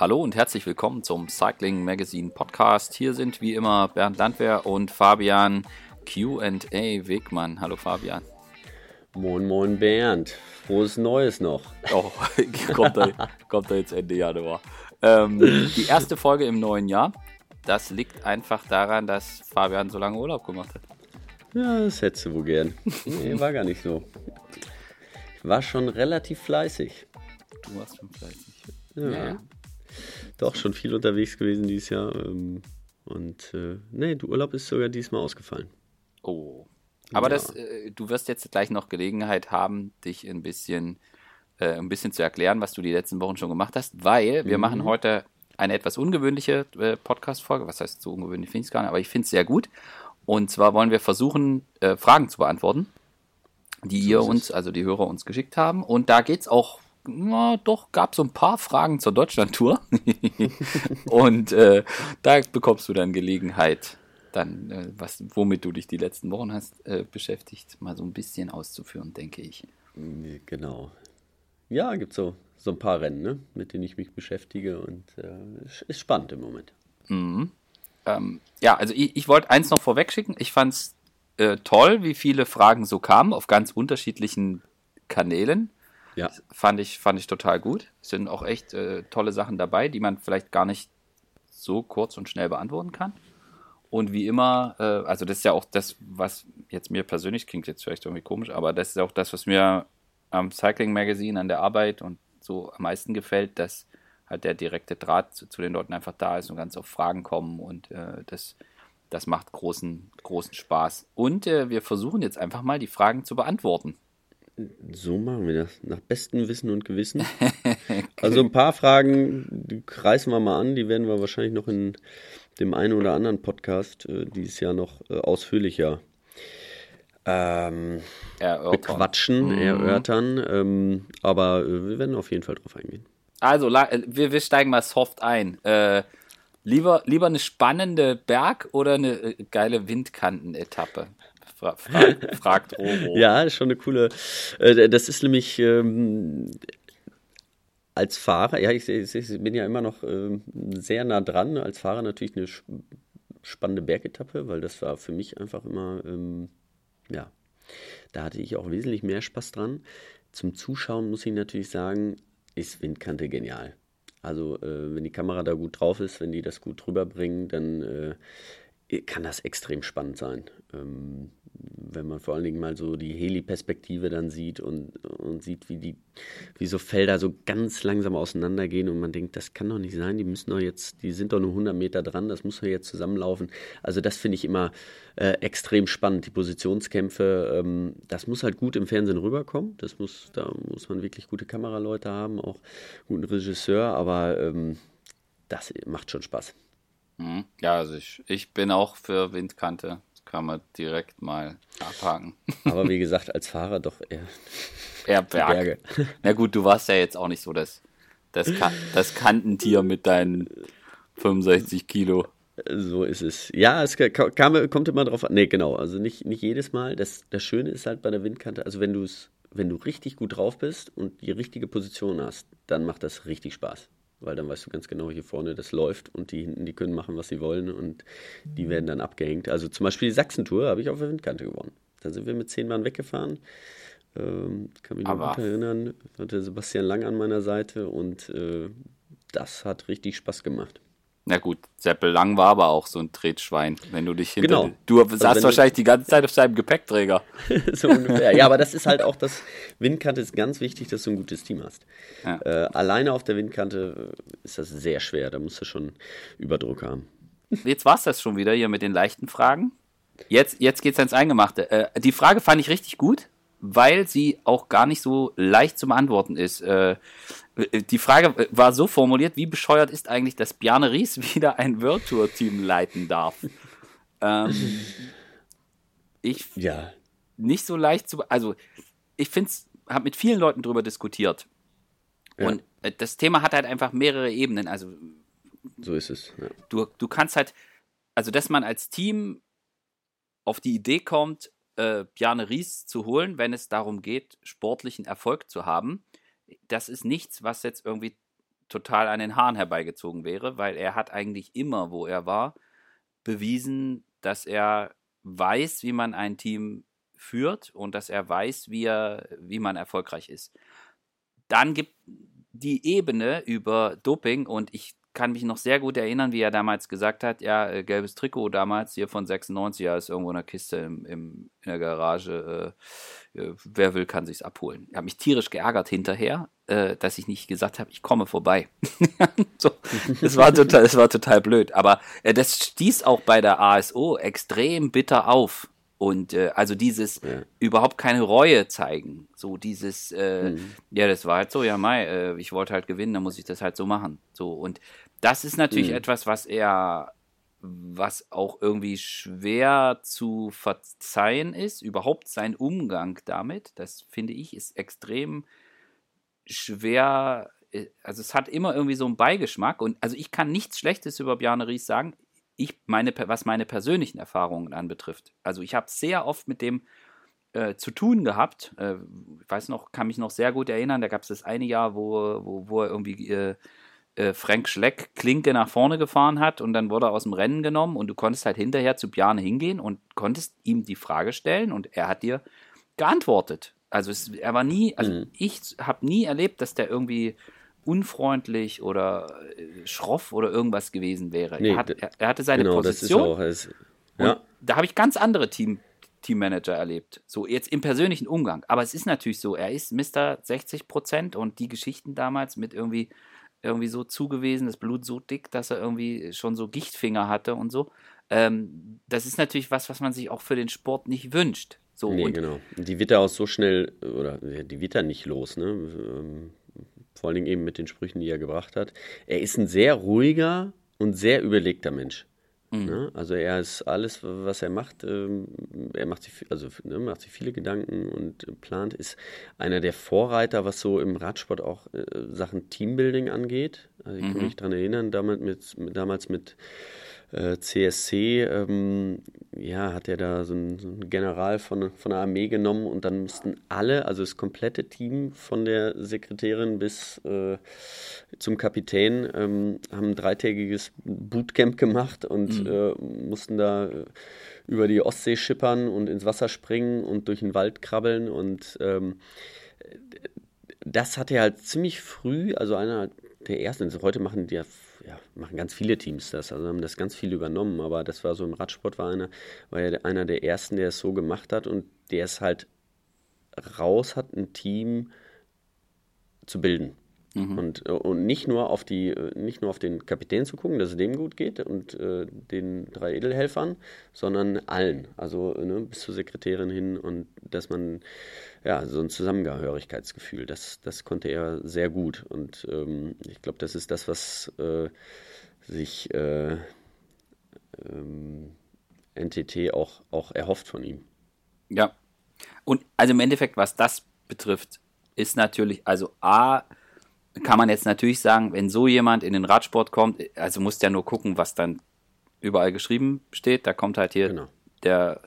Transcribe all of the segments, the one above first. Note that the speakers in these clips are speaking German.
Hallo und herzlich willkommen zum Cycling Magazine Podcast. Hier sind wie immer Bernd Landwehr und Fabian QA Wegmann. Hallo Fabian. Moin, moin Bernd. Frohes Neues noch. Oh, kommt da, kommt da jetzt Ende Januar. Ähm, die erste Folge im neuen Jahr. Das liegt einfach daran, dass Fabian so lange Urlaub gemacht hat. Ja, das hättest du wohl gern. Nee, war gar nicht so. Ich war schon relativ fleißig. Du warst schon fleißig. Ja. ja. Doch, schon viel unterwegs gewesen dieses Jahr. Ähm, und äh, nee, der Urlaub ist sogar diesmal ausgefallen. Oh. Aber ja. das, äh, du wirst jetzt gleich noch Gelegenheit haben, dich ein bisschen, äh, ein bisschen zu erklären, was du die letzten Wochen schon gemacht hast, weil wir mhm. machen heute eine etwas ungewöhnliche äh, Podcast-Folge. Was heißt so ungewöhnlich, finde ich es gar nicht, aber ich finde es sehr gut. Und zwar wollen wir versuchen, Fragen zu beantworten, die so ihr uns, also die Hörer uns geschickt haben. Und da geht es auch na, doch, gab so ein paar Fragen zur Deutschlandtour. und äh, da bekommst du dann Gelegenheit, dann, äh, was, womit du dich die letzten Wochen hast äh, beschäftigt, mal so ein bisschen auszuführen, denke ich. Genau. Ja, gibt so so ein paar Rennen, ne, mit denen ich mich beschäftige und äh, ist spannend im Moment. Mhm. Ähm, ja, also ich, ich wollte eins noch vorweg schicken. Ich fand es äh, toll, wie viele Fragen so kamen auf ganz unterschiedlichen Kanälen. Ja. Fand ich, fand ich total gut. Es sind auch echt äh, tolle Sachen dabei, die man vielleicht gar nicht so kurz und schnell beantworten kann. Und wie immer, äh, also das ist ja auch das, was jetzt mir persönlich klingt jetzt vielleicht irgendwie komisch, aber das ist auch das, was mir am Cycling Magazine an der Arbeit und so am meisten gefällt, dass halt der direkte Draht zu, zu den Leuten einfach da ist und ganz auf Fragen kommen und äh, das, das macht großen, großen Spaß. Und äh, wir versuchen jetzt einfach mal die Fragen zu beantworten. So machen wir das. Nach bestem Wissen und Gewissen. Also ein paar Fragen, die reißen wir mal an, die werden wir wahrscheinlich noch in dem einen oder anderen Podcast äh, dieses Jahr noch äh, ausführlicher ähm, bequatschen, mhm. erörtern. Ähm, aber äh, wir werden auf jeden Fall drauf eingehen. Also, äh, wir, wir steigen mal soft ein. Äh, lieber, lieber eine spannende Berg- oder eine äh, geile Windkantenetappe? Fra fra fragt Roro. ja, ist schon eine coole. Äh, das ist nämlich ähm, als Fahrer, ja, ich, ich, ich, bin ja immer noch ähm, sehr nah dran. Als Fahrer natürlich eine spannende Bergetappe, weil das war für mich einfach immer, ähm, ja, da hatte ich auch wesentlich mehr Spaß dran. Zum Zuschauen muss ich natürlich sagen, ist Windkante genial. Also äh, wenn die Kamera da gut drauf ist, wenn die das gut rüberbringen, dann äh, kann das extrem spannend sein. Ähm, wenn man vor allen Dingen mal so die Heli-Perspektive dann sieht und, und sieht, wie die, wie so Felder so ganz langsam auseinandergehen und man denkt, das kann doch nicht sein, die müssen doch jetzt, die sind doch nur 100 Meter dran, das muss doch jetzt zusammenlaufen. Also das finde ich immer äh, extrem spannend, die Positionskämpfe, ähm, das muss halt gut im Fernsehen rüberkommen, das muss, da muss man wirklich gute Kameraleute haben, auch guten Regisseur, aber ähm, das macht schon Spaß. Mhm. Ja, also ich, ich bin auch für Windkante kann man direkt mal abhaken. Aber wie gesagt, als Fahrer doch eher, eher Berg. Berge. Na gut, du warst ja jetzt auch nicht so das, das, das Kantentier mit deinen 65 Kilo. So ist es. Ja, es kam, kommt immer drauf an. Nee, genau. Also nicht, nicht jedes Mal. Das, das Schöne ist halt bei der Windkante, also wenn du es, wenn du richtig gut drauf bist und die richtige Position hast, dann macht das richtig Spaß weil dann weißt du ganz genau, hier vorne das läuft und die hinten, die können machen, was sie wollen und die werden dann abgehängt. Also zum Beispiel die Sachsentour habe ich auf der Windkante gewonnen. Da sind wir mit zehn Mann weggefahren. Ähm, kann mich noch gut erinnern. Hatte Sebastian Lang an meiner Seite und äh, das hat richtig Spaß gemacht. Na gut, Seppel Lang war aber auch so ein Tretschwein, wenn du dich hinter. Genau. Du saßt also wahrscheinlich die ganze Zeit auf seinem Gepäckträger. so ungefähr. Ja, aber das ist halt auch das Windkante ist ganz wichtig, dass du ein gutes Team hast. Ja. Äh, alleine auf der Windkante ist das sehr schwer. Da musst du schon Überdruck haben. Jetzt war es das schon wieder hier mit den leichten Fragen. Jetzt, jetzt geht es ans Eingemachte. Äh, die Frage fand ich richtig gut, weil sie auch gar nicht so leicht zu beantworten ist. Äh, die Frage war so formuliert, wie bescheuert ist eigentlich, dass Bjarne Ries wieder ein World Tour Team leiten darf? ähm, ich ja. nicht so leicht zu, also ich finde es, habe mit vielen Leuten darüber diskutiert. Ja. Und äh, das Thema hat halt einfach mehrere Ebenen. Also so ist es. Ja. Du, du kannst halt, also dass man als Team auf die Idee kommt, äh, Bjarne Ries zu holen, wenn es darum geht, sportlichen Erfolg zu haben das ist nichts, was jetzt irgendwie total an den Haaren herbeigezogen wäre, weil er hat eigentlich immer, wo er war, bewiesen, dass er weiß, wie man ein Team führt und dass er weiß, wie, er, wie man erfolgreich ist. Dann gibt die Ebene über Doping und ich kann mich noch sehr gut erinnern, wie er damals gesagt hat, ja, äh, gelbes Trikot damals hier von 96, ja, ist irgendwo in der Kiste im, im, in der Garage. Äh, äh, wer will, kann sich's abholen. Ich habe mich tierisch geärgert hinterher, äh, dass ich nicht gesagt habe, ich komme vorbei. so, das war total, das war total blöd. Aber äh, das stieß auch bei der ASO extrem bitter auf. Und äh, also dieses ja. überhaupt keine Reue zeigen, so dieses, äh, mhm. ja, das war halt so, ja, Mai, äh, ich wollte halt gewinnen, dann muss ich das halt so machen. So und das ist natürlich mhm. etwas, was er, was auch irgendwie schwer zu verzeihen ist. Überhaupt sein Umgang damit, das finde ich, ist extrem schwer. Äh, also es hat immer irgendwie so einen Beigeschmack und also ich kann nichts Schlechtes über Bjarne Ries sagen ich meine, was meine persönlichen Erfahrungen anbetrifft. Also ich habe sehr oft mit dem äh, zu tun gehabt. Äh, ich weiß noch, kann mich noch sehr gut erinnern, da gab es das eine Jahr, wo, wo, wo er irgendwie äh, äh, Frank Schleck Klinke nach vorne gefahren hat und dann wurde er aus dem Rennen genommen und du konntest halt hinterher zu Bjarne hingehen und konntest ihm die Frage stellen und er hat dir geantwortet. Also es, er war nie, also mhm. ich habe nie erlebt, dass der irgendwie unfreundlich oder äh, schroff oder irgendwas gewesen wäre. Nee, er, hat, er, er, hatte seine genau, Position. Das ist auch, ja. Da habe ich ganz andere Team, Teammanager erlebt. So jetzt im persönlichen Umgang. Aber es ist natürlich so, er ist Mr. 60 Prozent und die Geschichten damals mit irgendwie irgendwie so zugewiesen, das Blut so dick, dass er irgendwie schon so Gichtfinger hatte und so. Ähm, das ist natürlich was, was man sich auch für den Sport nicht wünscht. So, nee, genau. Die wird er auch so schnell, oder die wird er nicht los, ne? Vor allen Dingen eben mit den Sprüchen, die er gebracht hat. Er ist ein sehr ruhiger und sehr überlegter Mensch. Mhm. Ne? Also er ist alles, was er macht, ähm, er macht sich, also, ne, macht sich viele Gedanken und plant, ist einer der Vorreiter, was so im Radsport auch äh, Sachen Teambuilding angeht. Also ich mhm. kann mich daran erinnern, damals mit, damals mit äh, CSC, ähm, ja, hat er da so einen, so einen, General von, von der Armee genommen und dann mussten alle, also das komplette Team von der Sekretärin bis äh, zum Kapitän, ähm, haben ein dreitägiges Bootcamp gemacht und mhm. äh, mussten da äh, über die Ostsee schippern und ins Wasser springen und durch den Wald krabbeln und ähm, das hat er halt ziemlich früh, also einer der ersten, also heute machen die ja ja, machen ganz viele Teams das, also haben das ganz viel übernommen, aber das war so im Radsport war einer, war ja einer der ersten, der es so gemacht hat. Und der es halt raus hat, ein Team zu bilden. Mhm. Und, und nicht nur auf die, nicht nur auf den Kapitän zu gucken, dass es dem gut geht und äh, den drei Edelhelfern, sondern allen. Also ne, bis zur Sekretärin hin und dass man ja so ein Zusammengehörigkeitsgefühl, das, das konnte er sehr gut. Und ähm, ich glaube, das ist das, was äh, sich äh, ähm, NTT auch, auch erhofft von ihm. Ja. Und also im Endeffekt, was das betrifft, ist natürlich, also A, kann man jetzt natürlich sagen, wenn so jemand in den Radsport kommt, also muss der nur gucken, was dann überall geschrieben steht. Da kommt halt hier genau. der,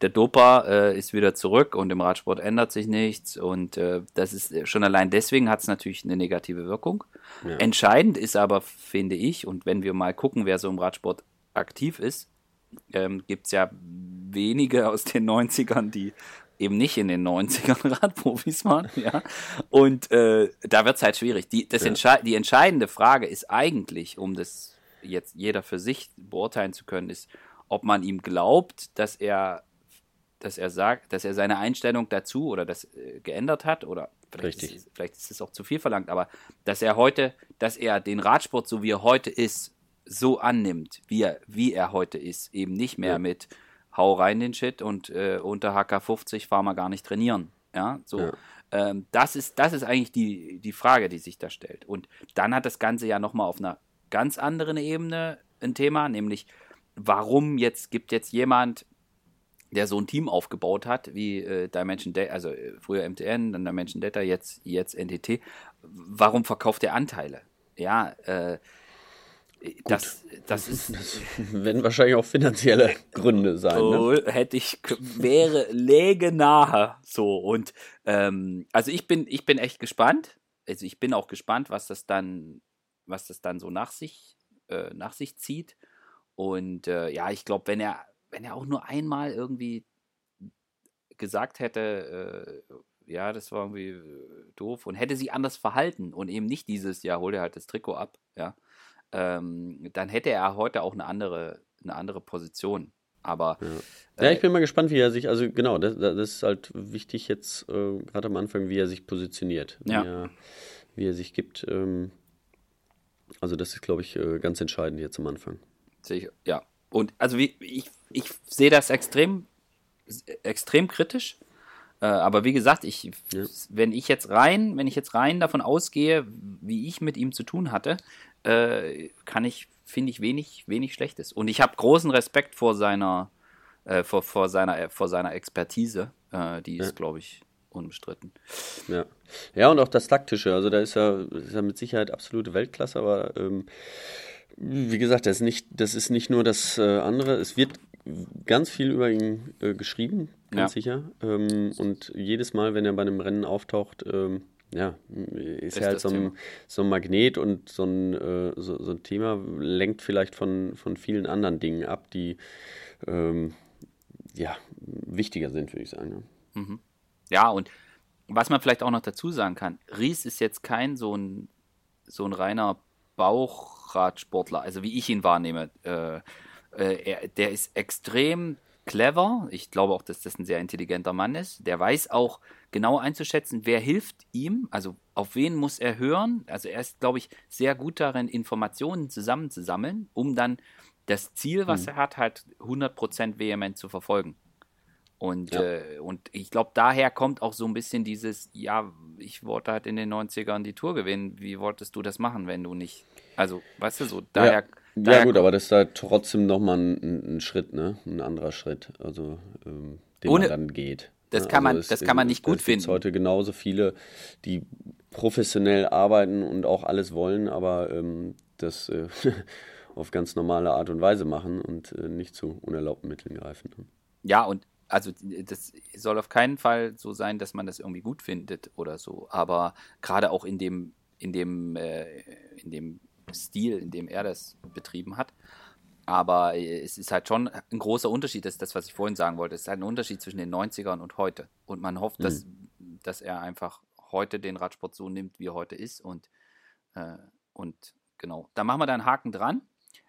der Dopa äh, ist wieder zurück und im Radsport ändert sich nichts. Und äh, das ist schon allein deswegen hat es natürlich eine negative Wirkung. Ja. Entscheidend ist aber, finde ich, und wenn wir mal gucken, wer so im Radsport aktiv ist, ähm, gibt es ja wenige aus den 90ern, die eben nicht in den 90ern Radprofis waren, ja. Und äh, da wird es halt schwierig. Die, das ja. Entsche die entscheidende Frage ist eigentlich, um das jetzt jeder für sich beurteilen zu können, ist, ob man ihm glaubt, dass er, dass er sagt, dass er seine Einstellung dazu oder das äh, geändert hat oder vielleicht ist, vielleicht ist es auch zu viel verlangt, aber dass er heute, dass er den Radsport so wie er heute ist, so annimmt, wie er, wie er heute ist, eben nicht mehr ja. mit hau rein den Shit und äh, unter HK 50 fahren wir gar nicht trainieren. Ja, so. Ja. Ähm, das, ist, das ist eigentlich die, die Frage, die sich da stellt. Und dann hat das Ganze ja nochmal auf einer ganz anderen Ebene ein Thema, nämlich warum jetzt gibt jetzt jemand, der so ein Team aufgebaut hat, wie äh, Dimension Data, also äh, früher MTN, dann Dimension Data, jetzt, jetzt NTT, warum verkauft er Anteile? Ja, äh, das, das ist. Das werden wahrscheinlich auch finanzielle Gründe sein. So, ne? hätte ich, wäre, läge nahe. So, und ähm, also ich bin, ich bin echt gespannt. Also ich bin auch gespannt, was das dann was das dann so nach sich, äh, nach sich zieht. Und äh, ja, ich glaube, wenn er, wenn er auch nur einmal irgendwie gesagt hätte, äh, ja, das war irgendwie doof und hätte sich anders verhalten und eben nicht dieses, ja, hol dir halt das Trikot ab, ja, ähm, dann hätte er heute auch eine andere, eine andere Position. Aber. Ja. Äh, ja. ich bin mal gespannt, wie er sich, also genau, das, das ist halt wichtig jetzt, äh, gerade am Anfang, wie er sich positioniert, wie, ja. er, wie er sich gibt. Ähm, also, das ist, glaube ich, äh, ganz entscheidend jetzt am Anfang. Ja. Und also wie, ich, ich sehe das extrem, extrem kritisch. Äh, aber wie gesagt, ich, ja. wenn ich jetzt rein, wenn ich jetzt rein davon ausgehe, wie ich mit ihm zu tun hatte, äh, kann ich, finde ich, wenig, wenig Schlechtes. Und ich habe großen Respekt vor seiner, äh, vor, vor, seiner, vor seiner Expertise. Äh, die ist, ja. glaube ich, unbestritten. Ja. ja, und auch das Taktische. Also da ist er, ist er mit Sicherheit absolute Weltklasse, aber ähm, wie gesagt, das ist nicht, das ist nicht nur das äh, andere. Es wird ganz viel über ihn äh, geschrieben, ganz ja. sicher. Ähm, und jedes Mal, wenn er bei einem Rennen auftaucht, ähm, ja, ist, er halt so ein, so ein, Magnet und so ein, äh, so, so, ein Thema lenkt vielleicht von, von vielen anderen Dingen ab, die ähm, ja, wichtiger sind, würde ich sagen. Ja. Mhm. ja, und was man vielleicht auch noch dazu sagen kann, Ries ist jetzt kein so ein, so ein reiner Bauchradsportler, also wie ich ihn wahrnehme. Äh, äh, er, der ist extrem clever. Ich glaube auch, dass das ein sehr intelligenter Mann ist. Der weiß auch genau einzuschätzen, wer hilft ihm, also auf wen muss er hören. Also er ist, glaube ich, sehr gut darin, Informationen zusammenzusammeln, um dann das Ziel, was hm. er hat, halt 100% vehement zu verfolgen. Und, ja. äh, und ich glaube, daher kommt auch so ein bisschen dieses, ja, ich wollte halt in den 90ern die Tour gewinnen. Wie wolltest du das machen, wenn du nicht. Also, weißt du, so daher. Ja. Daher ja gut, aber das ist halt trotzdem nochmal ein, ein Schritt, ne? Ein anderer Schritt, also ähm, den Ohne, man dann geht. Das ne? kann man, also das kann man nicht gut finden. Es heute genauso viele, die professionell arbeiten und auch alles wollen, aber ähm, das äh, auf ganz normale Art und Weise machen und äh, nicht zu unerlaubten Mitteln greifen. Ja, und also das soll auf keinen Fall so sein, dass man das irgendwie gut findet oder so. Aber gerade auch in dem, in dem, äh, in dem Stil, in dem er das betrieben hat. Aber es ist halt schon ein großer Unterschied, das ist das, was ich vorhin sagen wollte. Es ist halt ein Unterschied zwischen den 90ern und heute. Und man hofft, mhm. dass, dass er einfach heute den Radsport so nimmt, wie er heute ist. Und, äh, und genau, da machen wir da einen Haken dran.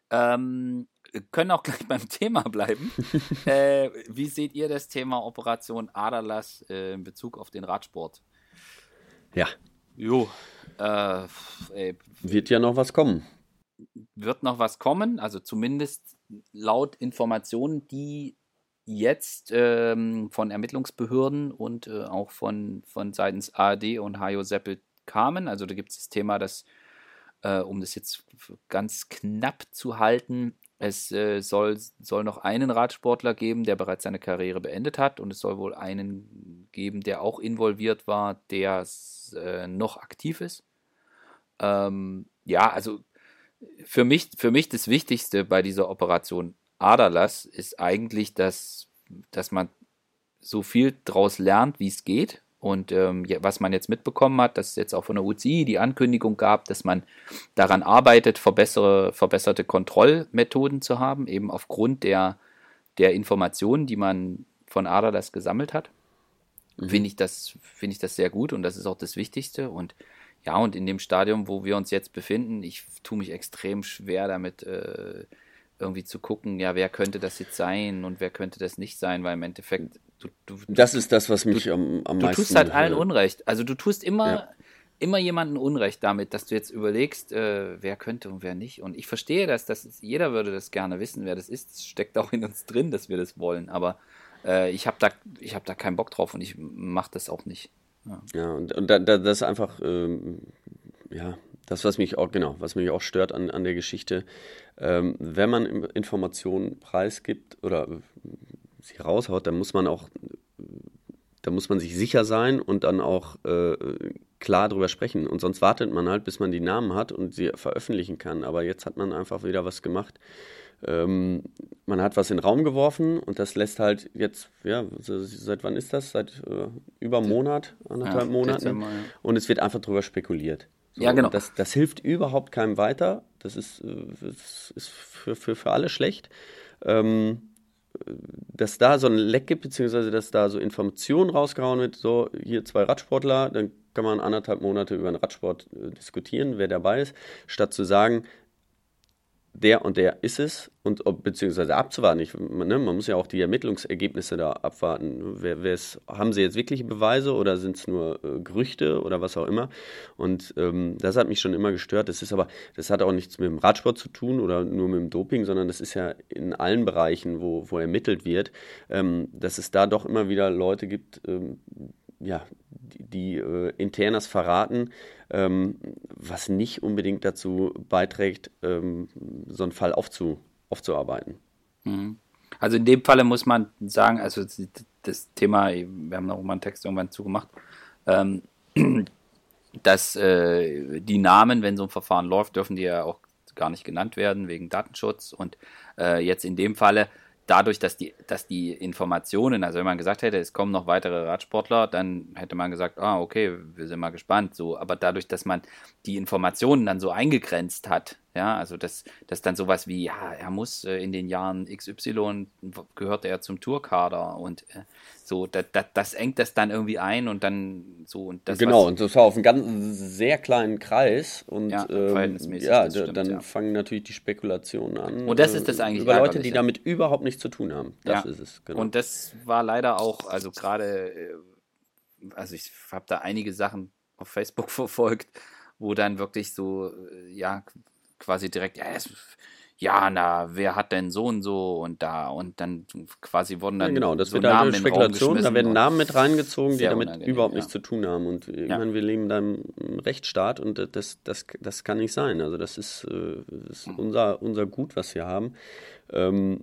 Ähm, können auch gleich beim Thema bleiben. äh, wie seht ihr das Thema Operation Aderlass äh, in Bezug auf den Radsport? Ja. Jo, äh, ey, wird ja noch was kommen. Wird noch was kommen, also zumindest laut Informationen, die jetzt ähm, von Ermittlungsbehörden und äh, auch von, von seitens ARD und Hajo Seppel kamen. Also da gibt es das Thema, dass, äh, um das jetzt ganz knapp zu halten, es äh, soll, soll noch einen Radsportler geben, der bereits seine Karriere beendet hat und es soll wohl einen geben, der auch involviert war, der äh, noch aktiv ist. Ähm, ja, also für mich, für mich das Wichtigste bei dieser Operation Aderlass ist eigentlich, dass, dass man so viel daraus lernt, wie es geht. Und ähm, was man jetzt mitbekommen hat, dass es jetzt auch von der UCI die Ankündigung gab, dass man daran arbeitet, verbessere, verbesserte Kontrollmethoden zu haben, eben aufgrund der, der Informationen, die man von Aderlass gesammelt hat mhm. finde ich, das, find ich das sehr gut und das ist auch das Wichtigste. Und ja, und in dem Stadium, wo wir uns jetzt befinden, ich tue mich extrem schwer damit, äh, irgendwie zu gucken, ja, wer könnte das jetzt sein und wer könnte das nicht sein, weil im Endeffekt du, du Das ist das, was mich du, am, am meisten. Du tust halt allen Unrecht. Also du tust immer, ja. immer jemanden Unrecht damit, dass du jetzt überlegst, äh, wer könnte und wer nicht. Und ich verstehe das, dass jeder würde das gerne wissen, wer das ist. Das steckt auch in uns drin, dass wir das wollen. Aber äh, ich habe da, hab da keinen Bock drauf und ich mache das auch nicht. Ja, ja und, und da, da, das ist einfach, ähm, ja, das, was mich auch, genau, was mich auch stört an, an der Geschichte, ähm, wenn man Informationen preisgibt oder sie raushaut, dann muss man auch, da muss man sich sicher sein und dann auch äh, klar drüber sprechen. Und sonst wartet man halt, bis man die Namen hat und sie veröffentlichen kann. Aber jetzt hat man einfach wieder was gemacht, ähm, man hat was in den Raum geworfen und das lässt halt jetzt, ja, seit wann ist das? Seit äh, über einem Monat, anderthalb ja, Monaten. Dezember, ja. Und es wird einfach drüber spekuliert. So, ja, genau. Das, das hilft überhaupt keinem weiter. Das ist, äh, das ist für, für, für alle schlecht. Ähm, dass da so ein Leck gibt, beziehungsweise dass da so Informationen rausgehauen wird, so hier zwei Radsportler, dann kann man anderthalb Monate über den Radsport äh, diskutieren, wer dabei ist, statt zu sagen, der und der ist es und ob, beziehungsweise abzuwarten. Ich, ne, man muss ja auch die Ermittlungsergebnisse da abwarten. Wer, haben sie jetzt wirkliche Beweise oder sind es nur äh, Gerüchte oder was auch immer? Und ähm, das hat mich schon immer gestört. Das ist aber, das hat auch nichts mit dem Radsport zu tun oder nur mit dem Doping, sondern das ist ja in allen Bereichen, wo, wo ermittelt wird, ähm, dass es da doch immer wieder Leute gibt, ähm, ja, die, die äh, internas verraten, ähm, was nicht unbedingt dazu beiträgt, ähm, so einen Fall aufzu, aufzuarbeiten. Mhm. Also in dem Falle muss man sagen, also das Thema, wir haben noch mal einen Text irgendwann zugemacht, ähm, dass äh, die Namen, wenn so ein Verfahren läuft, dürfen die ja auch gar nicht genannt werden wegen Datenschutz und äh, jetzt in dem Falle dadurch, dass die, dass die Informationen, also wenn man gesagt hätte, es kommen noch weitere Radsportler, dann hätte man gesagt, ah, okay, wir sind mal gespannt. So, aber dadurch, dass man die Informationen dann so eingegrenzt hat, ja, also dass, dass dann sowas wie, ja, er muss äh, in den Jahren XY gehört er zum Tourkader und äh, so, da, da, das engt das dann irgendwie ein und dann so und das. Genau, und das war auf einem ganz sehr kleinen Kreis und ja, ähm, ja stimmt, dann ja. fangen natürlich die Spekulationen an. Und das ist das eigentlich über Leute, die damit überhaupt nichts zu tun haben. Das ja. ist es. Genau. Und das war leider auch, also gerade, äh, also ich habe da einige Sachen auf Facebook verfolgt, wo dann wirklich so, äh, ja, quasi direkt, ja, es, ja, na, wer hat denn so und so und da und dann quasi wurden dann ja, genau, das so wird Namen halt Spekulation, da werden Namen mit reingezogen, die damit überhaupt ja. nichts zu tun haben und irgendwann ja. wir leben da im Rechtsstaat und das, das, das kann nicht sein. Also das ist, äh, das ist unser, unser Gut, was wir haben. Ähm,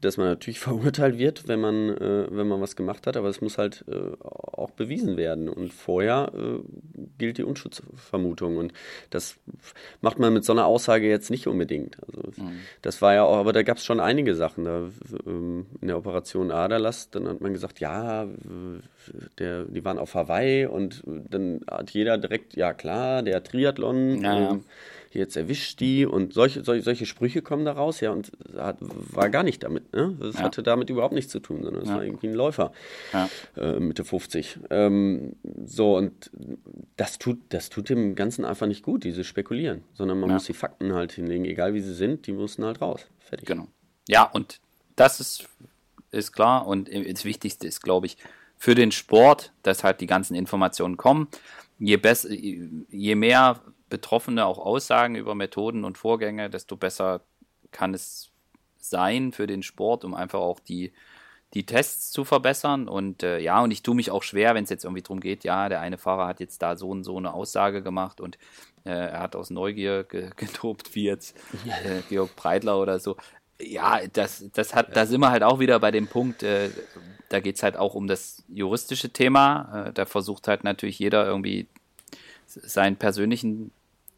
dass man natürlich verurteilt wird, wenn man, äh, wenn man was gemacht hat, aber es muss halt äh, auch bewiesen werden. Und vorher äh, gilt die Unschutzvermutung. Und das macht man mit so einer Aussage jetzt nicht unbedingt. Also mhm. das war ja auch, aber da gab es schon einige Sachen. Da, ähm, in der Operation Aderlass, dann hat man gesagt, ja, der, die waren auf Hawaii und dann hat jeder direkt, ja klar, der Triathlon. Ja. Ähm, jetzt erwischt die und solche, solche, solche Sprüche kommen da raus, ja, und hat, war gar nicht damit, ne? Das Ja. hatte damit überhaupt nichts zu tun, sondern es Ja. war irgendwie ein Läufer, Ja. äh, Mitte 50. Ähm, so, und das tut, das tut dem Ganzen einfach nicht gut, dieses Spekulieren, sondern man muss die Fakten halt hinlegen, egal wie sie sind, die müssen halt raus. Fertig. Genau. Ja, und das ist, ist klar. Und das Wichtigste ist, glaube ich, für den Sport, dass halt die ganzen Informationen kommen. Je, besser, je mehr Betroffene auch aussagen über Methoden und Vorgänge, desto besser kann es sein für den Sport, um einfach auch die, die Tests zu verbessern. Und äh, ja, und ich tue mich auch schwer, wenn es jetzt irgendwie darum geht, ja, der eine Fahrer hat jetzt da so und so eine Aussage gemacht und äh, er hat aus Neugier ge getobt, wie jetzt äh, Georg Breitler oder so. Ja, das, das hat, da sind wir halt auch wieder bei dem Punkt, äh, da geht es halt auch um das juristische Thema. Äh, da versucht halt natürlich jeder irgendwie seinen persönlichen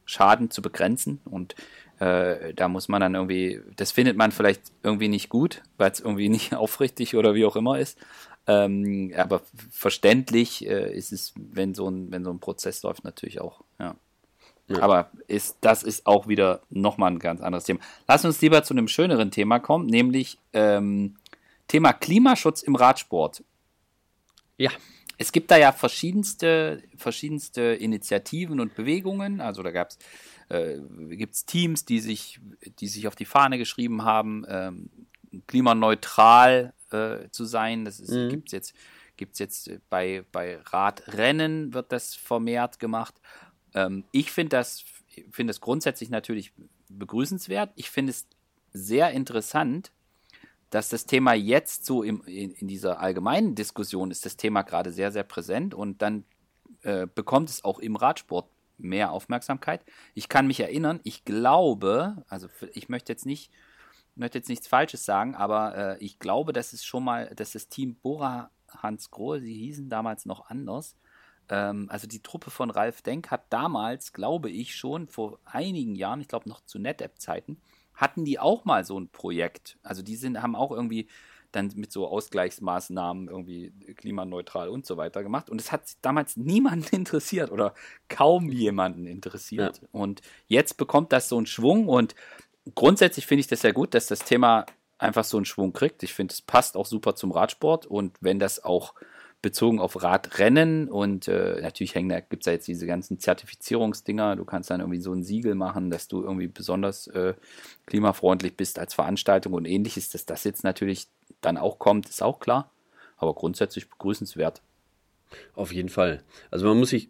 Schaden zu begrenzen und äh, da muss man dann irgendwie, das findet man vielleicht irgendwie nicht gut, weil es irgendwie nicht aufrichtig oder wie auch immer ist. Ähm, aber verständlich äh, ist es, wenn so ein, wenn so ein Prozess läuft, natürlich auch, ja. Ja. Aber ist, das ist auch wieder nochmal ein ganz anderes Thema. Lass uns lieber zu einem schöneren Thema kommen, nämlich ähm, Thema Klimaschutz im Radsport. Ja. Es gibt da ja verschiedenste, verschiedenste Initiativen und Bewegungen. Also da gab's, äh, gibt es Teams, die sich, die sich auf die Fahne geschrieben haben, ähm, klimaneutral äh, zu sein. Das ist, Mhm. gibt's jetzt, gibt's jetzt bei, bei Radrennen wird das vermehrt gemacht. Ähm, ich finde das, finde das grundsätzlich natürlich begrüßenswert. Ich finde es sehr interessant, dass das Thema jetzt so im, in, in dieser allgemeinen Diskussion ist das Thema gerade sehr, sehr präsent und dann äh, bekommt es auch im Radsport mehr Aufmerksamkeit. Ich kann mich erinnern, ich glaube, also ich möchte jetzt nicht, möchte jetzt nichts Falsches sagen, aber äh, ich glaube, dass es schon mal, dass das Team Bora Hans Grohe, sie hießen damals noch anders, ähm, also die Truppe von Ralf Denk hat damals, glaube ich, schon vor einigen Jahren, ich glaube noch zu NetApp-Zeiten, hatten die auch mal so ein Projekt. Also die sind, haben auch irgendwie dann mit so Ausgleichsmaßnahmen irgendwie klimaneutral und so weiter gemacht. Und es hat damals niemanden interessiert oder kaum jemanden interessiert. Ja. Und jetzt bekommt das so einen Schwung und grundsätzlich finde ich das sehr gut, dass das Thema einfach so einen Schwung kriegt. Ich finde, es passt auch super zum Radsport und wenn das auch bezogen auf Radrennen und äh, natürlich hängen da, gibt es ja jetzt diese ganzen Zertifizierungsdinger. Du kannst dann irgendwie so ein Siegel machen, dass du irgendwie besonders äh, klimafreundlich bist als Veranstaltung und ähnliches. Dass das jetzt natürlich dann auch kommt, ist auch klar. Aber grundsätzlich begrüßenswert. Auf jeden Fall. Also man muss sich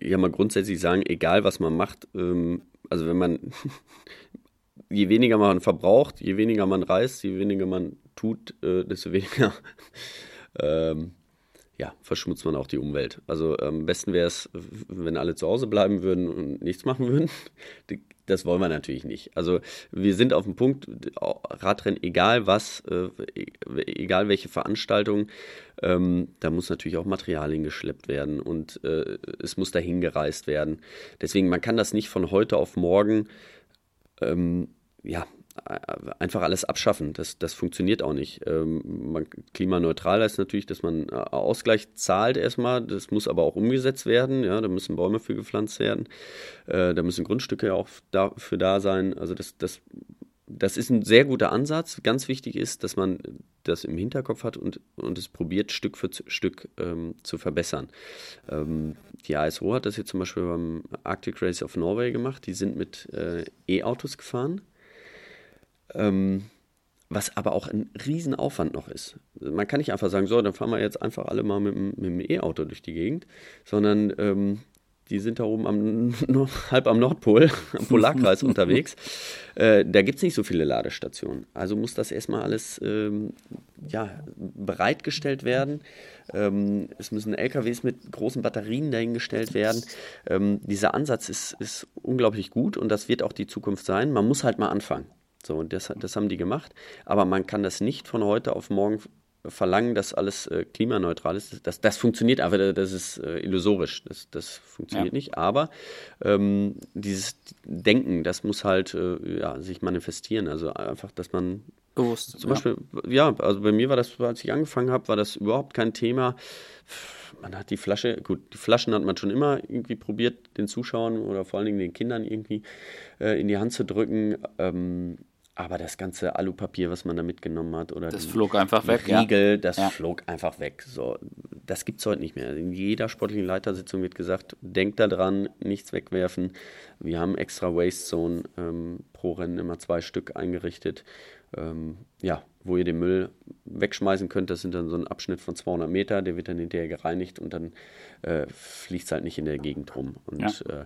ja mal grundsätzlich sagen, egal was man macht, ähm, also wenn man je weniger man verbraucht, je weniger man reist, je weniger man tut, äh, desto weniger ähm, ja, verschmutzt man auch die Umwelt. Also am besten wäre es, wenn alle zu Hause bleiben würden und nichts machen würden. Das wollen wir natürlich nicht. Also wir sind auf dem Punkt, Radrennen, egal was, äh, egal welche Veranstaltung, ähm, da muss natürlich auch Material hingeschleppt werden und äh, es muss dahin gereist werden. Deswegen, man kann das nicht von heute auf morgen ähm, ja, einfach alles abschaffen. Das, das funktioniert auch nicht. Ähm, man, klimaneutral heißt natürlich, dass man äh, Ausgleich zahlt erstmal. Das muss aber auch umgesetzt werden. Ja, da müssen Bäume für gepflanzt werden. Äh, da müssen Grundstücke auch dafür da sein. Also das, das, das ist ein sehr guter Ansatz. Ganz wichtig ist, dass man das im Hinterkopf hat und, und es probiert, Stück für Stück ähm, zu verbessern. Ähm, die ASO hat das jetzt zum Beispiel beim Arctic Race of Norway gemacht. Die sind mit äh, E-Autos gefahren ähm, was aber auch ein Riesenaufwand noch ist. Man kann nicht einfach sagen, so, dann fahren wir jetzt einfach alle mal mit, mit dem E-Auto durch die Gegend, sondern ähm, die sind da oben am, halb am Nordpol, am Polarkreis unterwegs. Äh, da gibt es nicht so viele Ladestationen. Also muss das erstmal alles ähm, ja, bereitgestellt werden. Ähm, es müssen LKWs mit großen Batterien dahingestellt werden. Ähm, dieser Ansatz ist, ist unglaublich gut und das wird auch die Zukunft sein. Man muss halt mal anfangen. So, und das, das haben die gemacht. Aber man kann das nicht von heute auf morgen verlangen, dass alles äh, klimaneutral ist. Das, das funktioniert aber, das ist äh, illusorisch. Das, das funktioniert ja. nicht. Aber ähm, dieses Denken, das muss halt äh, ja, sich manifestieren. Also einfach, dass man bewusst. Zum ja. Beispiel, ja, also bei mir war das, als ich angefangen habe, war das überhaupt kein Thema. Man hat die Flasche, gut, die Flaschen hat man schon immer irgendwie probiert, den Zuschauern oder vor allen Dingen den Kindern irgendwie äh, in die Hand zu drücken. Ähm, aber das ganze Alupapier, was man da mitgenommen hat, oder das flog einfach weg. Riegel, ja. das ja. flog einfach weg. So, das gibt es heute nicht mehr. In jeder sportlichen Leitersitzung wird gesagt, denkt daran, nichts wegwerfen. Wir haben extra Waste Zone ähm, pro Rennen immer zwei Stück eingerichtet. Ähm, ja, wo ihr den Müll wegschmeißen könnt. Das sind dann so ein Abschnitt von 200 Meter, der wird dann hinterher gereinigt und dann äh, fliegt es halt nicht in der Gegend rum. Und ja. äh,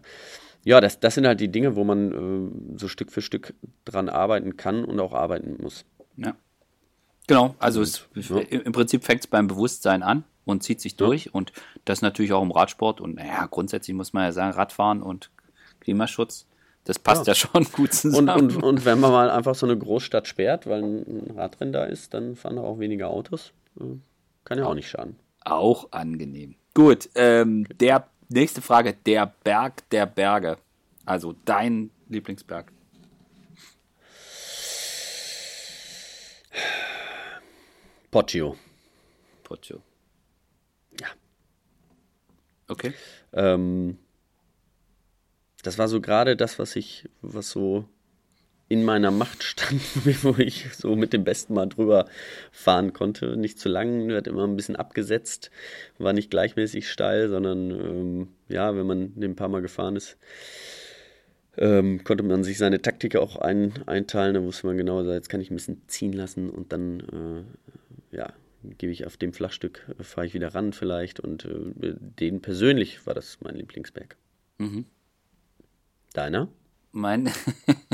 ja, das, das sind halt die Dinge, wo man äh, so Stück für Stück dran arbeiten kann und auch arbeiten muss. Ja. Genau, also es, ja. im Prinzip fängt es beim Bewusstsein an und zieht sich durch ja. und das natürlich auch im Radsport und naja, grundsätzlich muss man ja sagen, Radfahren und Klimaschutz, das passt ja, ja schon gut zusammen. Und, und, und, wenn man mal einfach so eine Großstadt sperrt, weil ein Radrennen da ist, dann fahren da auch weniger Autos. Äh, kann ja auch nicht schaden. Auch angenehm. Gut, ähm, der Nächste Frage, der Berg der Berge. Also dein Lieblingsberg. Poggio. Poggio. Ja. Okay. Ähm, das war so gerade das, was ich, was so in meiner Macht stand, wo ich so mit dem Besten mal drüber fahren konnte. Nicht zu lang, hat immer ein bisschen abgesetzt, war nicht gleichmäßig steil, sondern ähm, ja, wenn man ein paar Mal gefahren ist, ähm, konnte man sich seine Taktik auch ein, einteilen. Da wusste man genau, jetzt kann ich ein bisschen ziehen lassen und dann, äh, ja, gebe ich auf dem Flachstück, äh, fahre ich wieder ran vielleicht und äh, den persönlich war das mein Lieblingsberg. Mhm. Deiner? Mein,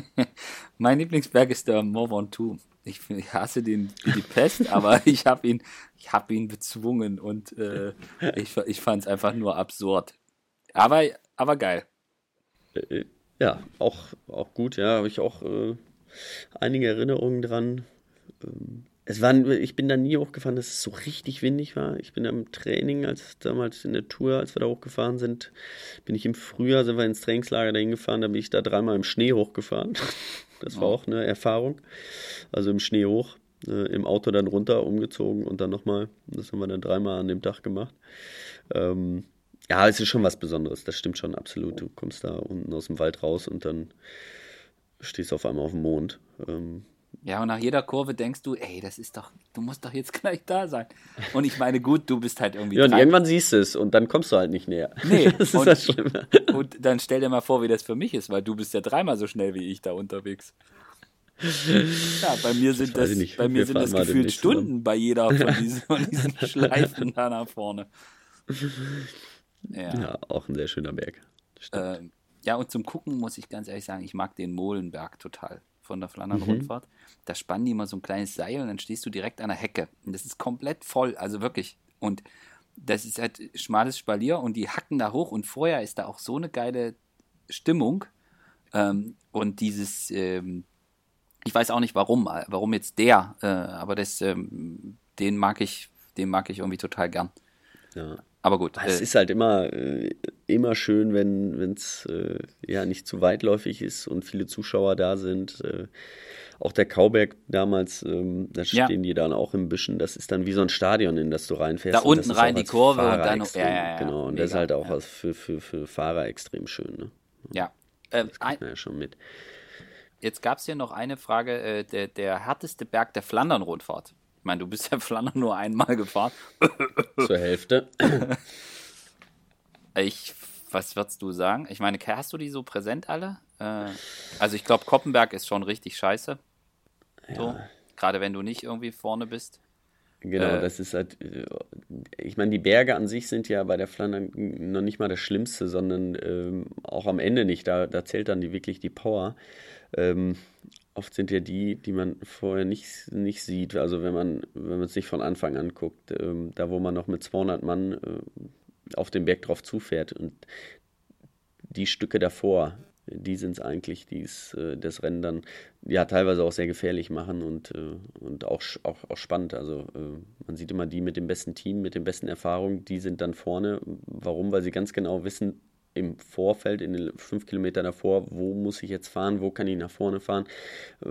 mein Lieblingsberg ist der Mont Ventoux. Ich, ich hasse den wie die Pest, aber ich habe ihn, ich habe ihn bezwungen und äh, ich, ich fand es einfach nur absurd. Aber, aber geil. Äh, ja, auch, auch gut, ja, habe ich auch äh, einige Erinnerungen dran. Ähm, es war, ich bin da nie hochgefahren, dass es so richtig windig war. Ich bin am Training, als damals in der Tour, als wir da hochgefahren sind, bin ich im Frühjahr, sind wir ins Trainingslager dahin gefahren, da bin ich da dreimal im Schnee hochgefahren. Das war auch eine Erfahrung. Also im Schnee hoch. äh, im Auto dann runter, umgezogen und dann nochmal. Das haben wir dann dreimal an dem Tag gemacht. Ähm, ja, es ist schon was Besonderes, das stimmt schon absolut. Du kommst da unten aus dem Wald raus und dann stehst du auf einmal auf dem Mond. Ähm, ja, und nach jeder Kurve denkst du, ey, das ist doch, du musst doch jetzt gleich da sein. Und ich meine, gut, du bist halt irgendwie. Ja, und irgendwann siehst du es und dann kommst du halt nicht näher. Nee, das ist und, das Schlimme. Und dann stell dir mal vor, wie das für mich ist, weil du bist ja dreimal so schnell wie ich da unterwegs. Ja, bei mir sind das, nicht, bei mir sind das gefühlt Stunden bei jeder von diesen, von diesen Schleifen da nach vorne. Ja. ja, auch ein sehr schöner Berg. Äh, ja, und zum Gucken muss ich ganz ehrlich sagen, ich mag den Molenberg total von der Flandern-Rundfahrt. Mhm. Da spannen die immer so ein kleines Seil und dann stehst du direkt an der Hecke. Und das ist komplett voll, also wirklich. Und das ist halt schmales Spalier und die hacken da hoch und vorher ist da auch so eine geile Stimmung. Ähm, und dieses, ähm, ich weiß auch nicht warum, warum jetzt der, äh, aber das, ähm, den mag ich, den mag ich irgendwie total gern. Ja. Aber gut. Es äh, ist halt immer, äh, immer schön, wenn es äh, ja nicht zu weitläufig ist und viele Zuschauer da sind. Äh, auch der Kauberg damals, ähm, da stehen ja. die dann auch im Büschen. Das ist dann wie so ein Stadion, in das du reinfährst. Da unten rein die Kurve Fahrer und dann extrem, ja, ja, Genau, und Mega, das ist halt auch für, für, für Fahrer extrem schön. Ne? Ja. Ähm, das kriegt man ja schon mit. Jetzt gab es hier noch eine Frage, äh, der, der härteste Berg der Flandern-Rundfahrt. Ich meine, du bist ja Flandern nur einmal gefahren. Zur Hälfte. Ich, was würdest du sagen? Ich meine, hast du die so präsent alle? Äh, also ich glaube, Koppenberg ist schon richtig scheiße. So. Ja. Gerade wenn du nicht irgendwie vorne bist. Genau, äh, das ist halt, äh, ich meine, die Berge an sich sind ja bei der Flandern noch nicht mal das Schlimmste, sondern ähm, auch am Ende nicht. Da, da zählt dann die, wirklich die Power. Ähm, oft sind ja die, die man vorher nicht, nicht sieht. Also wenn man wenn man es sich von Anfang an guckt, ähm, da wo man noch mit 200 Mann äh, auf den Berg drauf zufährt und die Stücke davor, die sind es eigentlich, die äh, das Rennen dann ja teilweise auch sehr gefährlich machen und, äh, und auch, auch, auch spannend. Also äh, man sieht immer die mit dem besten Team, mit den besten Erfahrungen, die sind dann vorne. Warum? Weil sie ganz genau wissen, im Vorfeld, in den fünf Kilometern davor, wo muss ich jetzt fahren, wo kann ich nach vorne fahren, äh,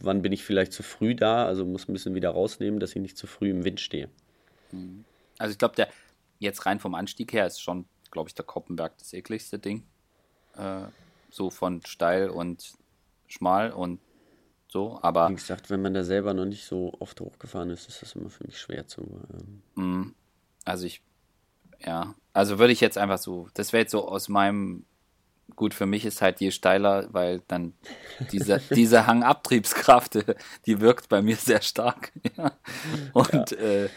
wann bin ich vielleicht zu früh da, also muss ein bisschen wieder rausnehmen, dass ich nicht zu früh im Wind stehe. Mhm. Also ich glaube, der jetzt rein vom Anstieg her ist schon, glaube ich, der Koppenberg das ekligste Ding. Äh, so von steil und schmal und so, aber. Wie gesagt, wenn man da selber noch nicht so oft hochgefahren ist, ist das immer für mich schwer zu. Ähm also ich ja. Also würde ich jetzt einfach so, das wäre jetzt so aus meinem, gut, für mich ist halt je steiler, weil dann diese, diese Hangabtriebskraft, die wirkt bei mir sehr stark. Ja. Und ja. Äh,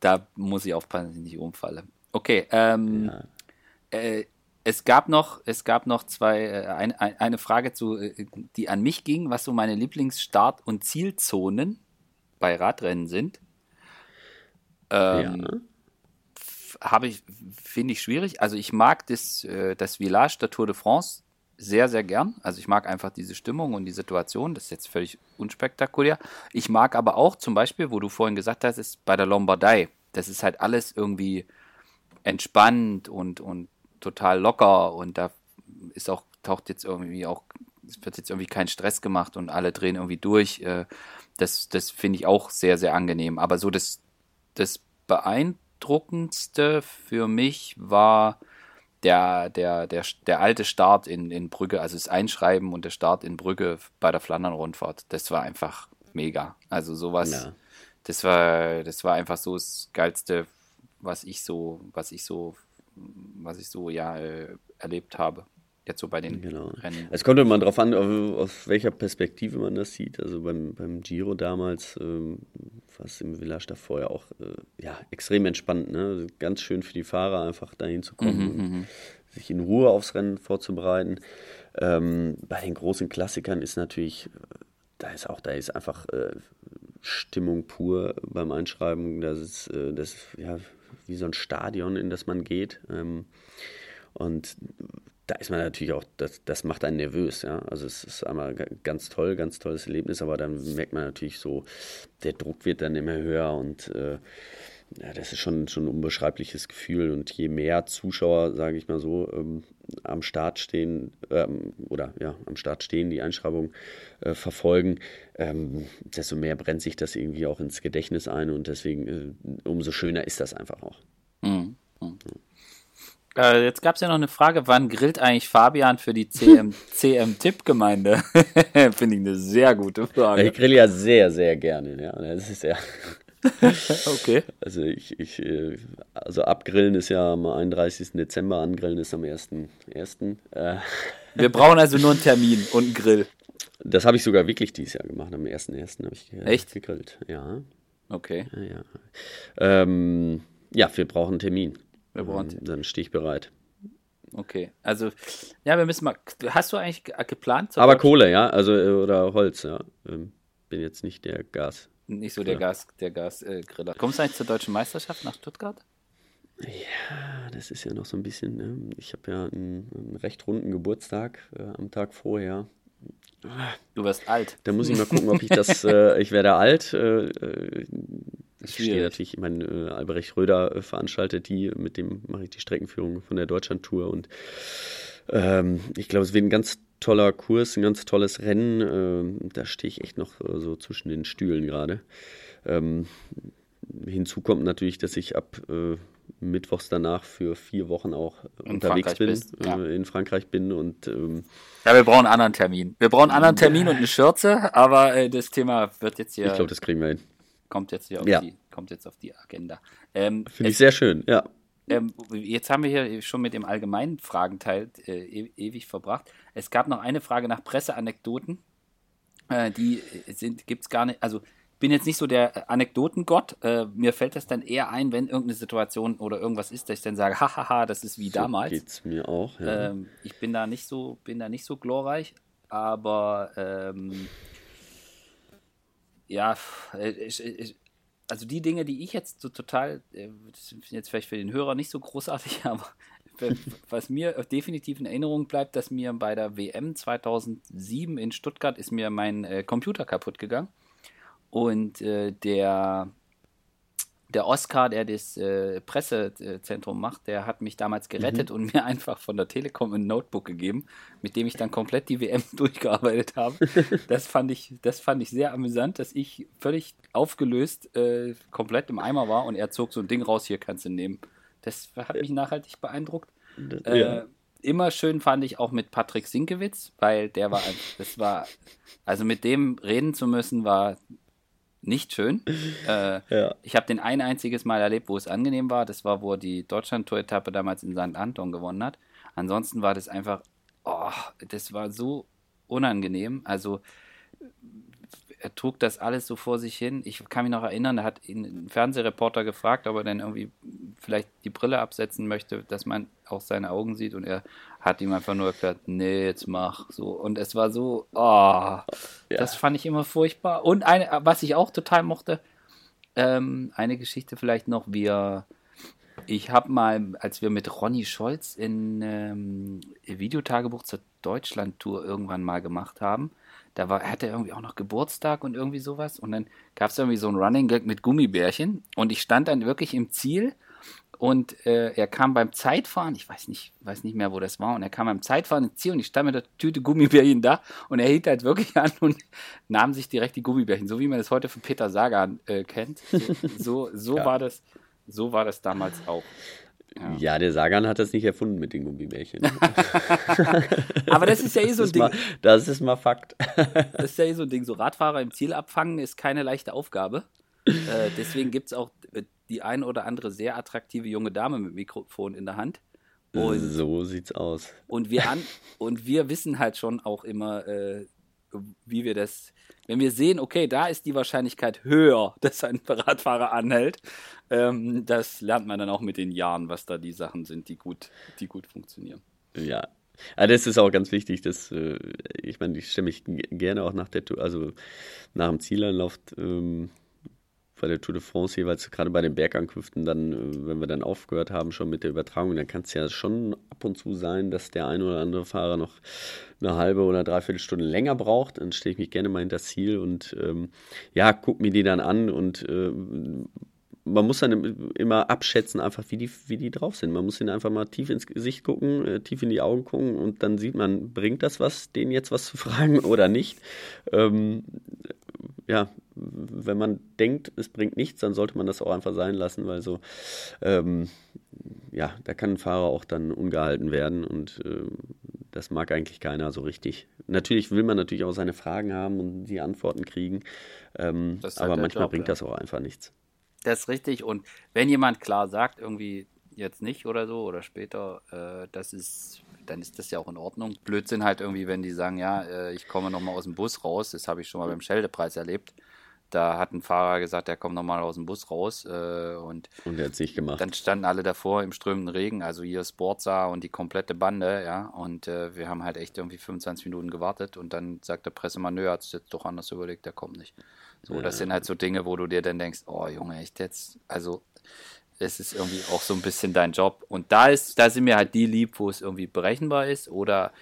da muss ich aufpassen, dass ich nicht umfalle. Okay, ähm, ja. äh, es gab noch, es gab noch zwei, äh, ein, eine Frage zu, äh, die an mich ging, was so meine Lieblingsstart- und Zielzonen bei Radrennen sind. Ähm, ja habe ich, finde ich schwierig. Also ich mag das, äh, das Village der Tour de France sehr, sehr gern. Also ich mag einfach diese Stimmung und die Situation. Das ist jetzt völlig unspektakulär. Ich mag aber auch zum Beispiel, wo du vorhin gesagt hast, ist bei der Lombardei. Das ist halt alles irgendwie entspannt und, und total locker und da ist auch, taucht jetzt irgendwie auch, es wird jetzt irgendwie kein Stress gemacht und alle drehen irgendwie durch. Äh, das, das finde ich auch sehr, sehr angenehm. Aber so das, das beeindruckende beeindruckendste für mich war der, der, der, der alte Start in, in Brügge, also das Einschreiben und der Start in Brügge bei der Flandern-Rundfahrt. Das war einfach mega. Also sowas, ja. das war, das war einfach so das Geilste, was ich so, was ich so, was ich so ja äh, erlebt habe. Jetzt so bei den genau. Rennen. Es kommt immer darauf an, auf, auf, welcher Perspektive man das sieht. Also beim, beim Giro damals, ähm, was im Village davor ja auch äh, ja, extrem entspannt. Ne? Also ganz schön für die Fahrer, einfach dahin zu kommen mhm, und mhm. sich in Ruhe aufs Rennen vorzubereiten. Ähm, bei den großen Klassikern ist natürlich, da ist auch, da ist einfach äh, Stimmung pur beim Einschreiben. Das ist, äh, das ist ja wie so ein Stadion, in das man geht. Ähm, und da ist man natürlich auch, das, das macht einen nervös, ja. Also es ist einmal ganz toll, ganz tolles Erlebnis, aber dann merkt man natürlich so, der Druck wird dann immer höher und äh, ja, das ist schon, schon ein unbeschreibliches Gefühl. Und je mehr Zuschauer, sage ich mal so, ähm, am Start stehen ähm, oder ja, am Start stehen, die Einschreibung äh, verfolgen, ähm, desto mehr brennt sich das irgendwie auch ins Gedächtnis ein und deswegen äh, umso schöner ist das einfach auch. Mhm. Mhm. Äh, jetzt gab es ja noch eine Frage, wann grillt eigentlich Fabian für die CM, CM-Tipp-Gemeinde? Finde ich eine sehr gute Frage. Ich grill ja sehr, sehr gerne. Ja, das ist ja okay. Also ich, ich, äh, also abgrillen ist ja am 31. Dezember, angrillen ist am 1.1. Äh. Wir brauchen also nur einen Termin und einen Grill. Das habe ich sogar wirklich dieses Jahr gemacht. Am 1.1. habe ich Echt? gegrillt. Ja. Okay. Ja, ja. Ähm, ja, wir brauchen einen Termin. Wir brauchen ähm, Dann stehe ich bereit. Okay, also ja, wir müssen mal. Hast du eigentlich geplant? Aber Kohle, ja, also äh, oder Holz, ja. Ähm, bin jetzt nicht der Gas. Nicht so der. Gas, der Gasgriller. Äh, Kommst du eigentlich zur deutschen Meisterschaft nach Stuttgart? Ja, das ist ja noch so ein bisschen. Ne? Ich habe ja einen, einen, recht runden Geburtstag äh, am Tag vorher. Du wirst alt. Da muss ich mal gucken, ob ich das. äh, ich werde alt. Äh, äh ich stehe natürlich, ich meine, äh, Albrecht Röder veranstaltet die, mit dem mache ich die Streckenführung von der Deutschlandtour und ähm, ich glaube, es wird ein ganz toller Kurs, ein ganz tolles Rennen. Ähm, da stehe ich echt noch äh, so zwischen den Stühlen gerade. Ähm, hinzu kommt natürlich, dass ich ab äh, Mittwochs danach für vier Wochen auch in unterwegs Frankreich bin, ja. äh, in Frankreich bin und ähm, ja, wir brauchen einen anderen Termin. Wir brauchen einen anderen Termin und eine Schürze, aber äh, das Thema wird jetzt hier. Ich glaube, das kriegen wir hin. Kommt jetzt auf ja. die, kommt jetzt auf die Agenda. Ähm, Finde ich sehr schön, ja. Ähm, jetzt haben wir hier schon mit dem allgemeinen Fragenteil äh, e ewig verbracht. Es gab noch eine Frage nach Presseanekdoten. Äh, die gibt es gar nicht. Also bin jetzt nicht so der Anekdotengott. Äh, mir fällt das dann eher ein, wenn irgendeine Situation oder irgendwas ist, dass ich dann sage, hahaha, das ist wie so damals. Geht's mir auch. Ja. Ähm, ich bin da nicht so, bin da nicht so glorreich, aber ähm, ja, ich, ich, also die Dinge, die ich jetzt so total, äh, sind jetzt vielleicht für den Hörer nicht so großartig, aber was mir definitiv in Erinnerung bleibt, dass mir bei der WM 2007 in Stuttgart ist mir mein äh, Computer kaputt gegangen. Und äh, der der Oscar, der das äh, Pressezentrum macht, der hat mich damals gerettet mhm. und mir einfach von der Telekom ein Notebook gegeben, mit dem ich dann komplett die WM durchgearbeitet habe. das fand ich, das fand ich sehr amüsant, dass ich völlig aufgelöst äh, komplett im Eimer war und er zog so ein Ding raus, hier kannst du nehmen. Das hat mich nachhaltig beeindruckt. Äh, ja. Immer schön fand ich auch mit Patrick Sinkewitz, weil der war, das war, also mit dem reden zu müssen, war nicht schön. Äh, ja. Ich habe den ein einziges Mal erlebt, wo es angenehm war. Das war, wo er die Deutschland-Tour-Etappe damals in St. Anton gewonnen hat. Ansonsten war das einfach, oh, das war so unangenehm. Also er trug das alles so vor sich hin. Ich kann mich noch erinnern, da hat ihn ein Fernsehreporter gefragt, ob er denn irgendwie vielleicht die Brille absetzen möchte, dass man auch seine Augen sieht. Und er hat ihm einfach nur erklärt, nee, jetzt mach so. Und es war so, oh, ja. das fand ich immer furchtbar. Und eine, was ich auch total mochte, ähm, eine Geschichte vielleicht noch, wir, ich habe mal, als wir mit Ronny Scholz in ähm, Videotagebuch zur Deutschland-Tour irgendwann mal gemacht haben, da war, hatte er irgendwie auch noch Geburtstag und irgendwie sowas. Und dann gab es irgendwie so ein Running Gag mit Gummibärchen. Und ich stand dann wirklich im Ziel und äh, er kam beim Zeitfahren, ich weiß nicht, weiß nicht mehr, wo das war, und er kam beim Zeitfahren ins Ziel und ich stand mit der Tüte Gummibärchen da und er hielt halt wirklich an und nahm sich direkt die Gummibärchen, so wie man das heute von Peter Sagan äh, kennt. So, so, so ja. war das, so war das damals auch. Ja. ja, der Sagan hat das nicht erfunden mit den Gummibärchen. Aber das ist ja eh so ein Ding. Mal, das ist mal Fakt. das ist ja eh so ein Ding. So Radfahrer im Ziel abfangen ist keine leichte Aufgabe. Äh, deswegen gibt es auch äh, die ein oder andere sehr attraktive junge Dame mit Mikrofon in der Hand. Und, so sieht's aus. Und wir, an, und wir wissen halt schon auch immer, äh, wie wir das, wenn wir sehen, okay, da ist die Wahrscheinlichkeit höher, dass ein Radfahrer anhält, ähm, das lernt man dann auch mit den Jahren, was da die Sachen sind, die gut, die gut funktionieren. Ja. Ja, das ist auch ganz wichtig, dass äh, ich meine, ich stelle mich gerne auch nach der Tour, also nach dem Zielanlauf ähm, bei der Tour de France jeweils, gerade bei den Bergankünften, dann, äh, wenn wir dann aufgehört haben schon mit der Übertragung, dann kann es ja schon ab und zu sein, dass der ein oder andere Fahrer noch eine halbe oder dreiviertel Stunde länger braucht. Dann stelle ich mich gerne mal hinter das Ziel und ähm, ja, guck mir die dann an und äh, man muss dann immer abschätzen, einfach wie die, wie die drauf sind. Man muss ihnen einfach mal tief ins Gesicht gucken, äh, tief in die Augen gucken und dann sieht man, bringt das was, denen jetzt was zu fragen oder nicht. Ähm, ja, wenn man denkt, es bringt nichts, dann sollte man das auch einfach sein lassen, weil so, ähm, ja, da kann ein Fahrer auch dann ungehalten werden und äh, das mag eigentlich keiner so richtig. Natürlich will man natürlich auch seine Fragen haben und die Antworten kriegen, ähm, halt aber manchmal Job, bringt ja. das auch einfach nichts. Das ist richtig und wenn jemand klar sagt, irgendwie jetzt nicht oder so oder später, äh, das ist, dann ist das ja auch in Ordnung. Blödsinn halt irgendwie, wenn die sagen, ja, äh, ich komme nochmal aus dem Bus raus, das habe ich schon mal beim Scheldepreis erlebt da hat ein Fahrer gesagt, der kommt nochmal aus dem Bus raus. Äh, und, und der hat es nicht gemacht. Dann standen alle davor im strömenden Regen, also hier Sportsa und die komplette Bande, ja. Und äh, wir haben halt echt irgendwie 25 Minuten gewartet und dann sagt der Pressemann, nö, hat es jetzt doch anders überlegt, der kommt nicht. So, ja. das sind halt so Dinge, wo du dir dann denkst, oh Junge, echt jetzt, also es ist irgendwie auch so ein bisschen dein Job. Und da ist, da sind mir halt die lieb, wo es irgendwie berechenbar ist oder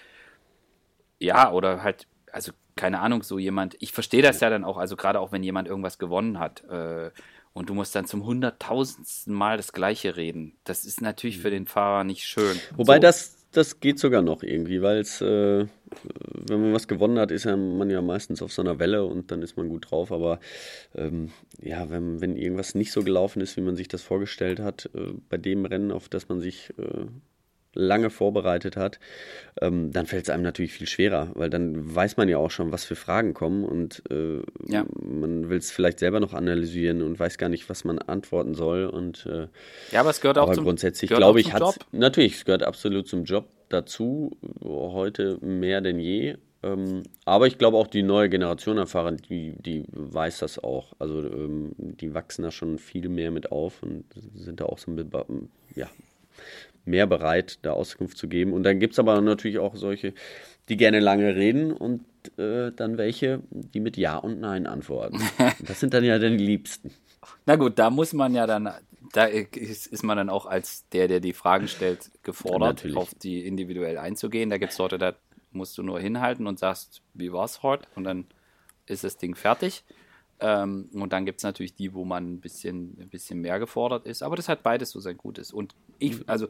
ja, oder halt, also keine Ahnung, so jemand, ich verstehe das ja dann auch, also gerade auch wenn jemand irgendwas gewonnen hat äh, und du musst dann zum hunderttausendsten Mal das Gleiche reden. Das ist natürlich für den Fahrer nicht schön. Wobei so. das, das geht sogar noch irgendwie, weil es, äh, wenn man was gewonnen hat, ist man ja meistens auf so einer Welle und dann ist man gut drauf. Aber ähm, ja, wenn, wenn irgendwas nicht so gelaufen ist, wie man sich das vorgestellt hat, äh, bei dem Rennen, auf das man sich äh, lange vorbereitet hat, ähm, dann fällt es einem natürlich viel schwerer, weil dann weiß man ja auch schon, was für Fragen kommen und äh, ja. man will es vielleicht selber noch analysieren und weiß gar nicht, was man antworten soll. Und, äh, ja, aber es gehört auch aber zum grundsätzlich glaube ich, hat natürlich, es gehört absolut zum Job dazu, heute mehr denn je. Ähm, aber ich glaube auch die neue Generation an Fahrern, die, die weiß das auch. Also ähm, die wachsen da schon viel mehr mit auf und sind da auch so ein ja, mehr bereit, da Auskunft zu geben. Und dann gibt es aber natürlich auch solche, die gerne lange reden und äh, dann welche, die mit Ja und Nein antworten. das sind dann ja dann die Liebsten. Na gut, da muss man ja dann, da ist, ist man dann auch als der, der die Fragen stellt, gefordert, ja, auf die individuell einzugehen. Da gibt es Leute, da musst du nur hinhalten und sagst, wie war es heute? Und dann ist das Ding fertig. Ähm, und dann gibt es natürlich die, wo man ein bisschen, ein bisschen mehr gefordert ist. Aber das hat beides so sein Gutes. Und ich, also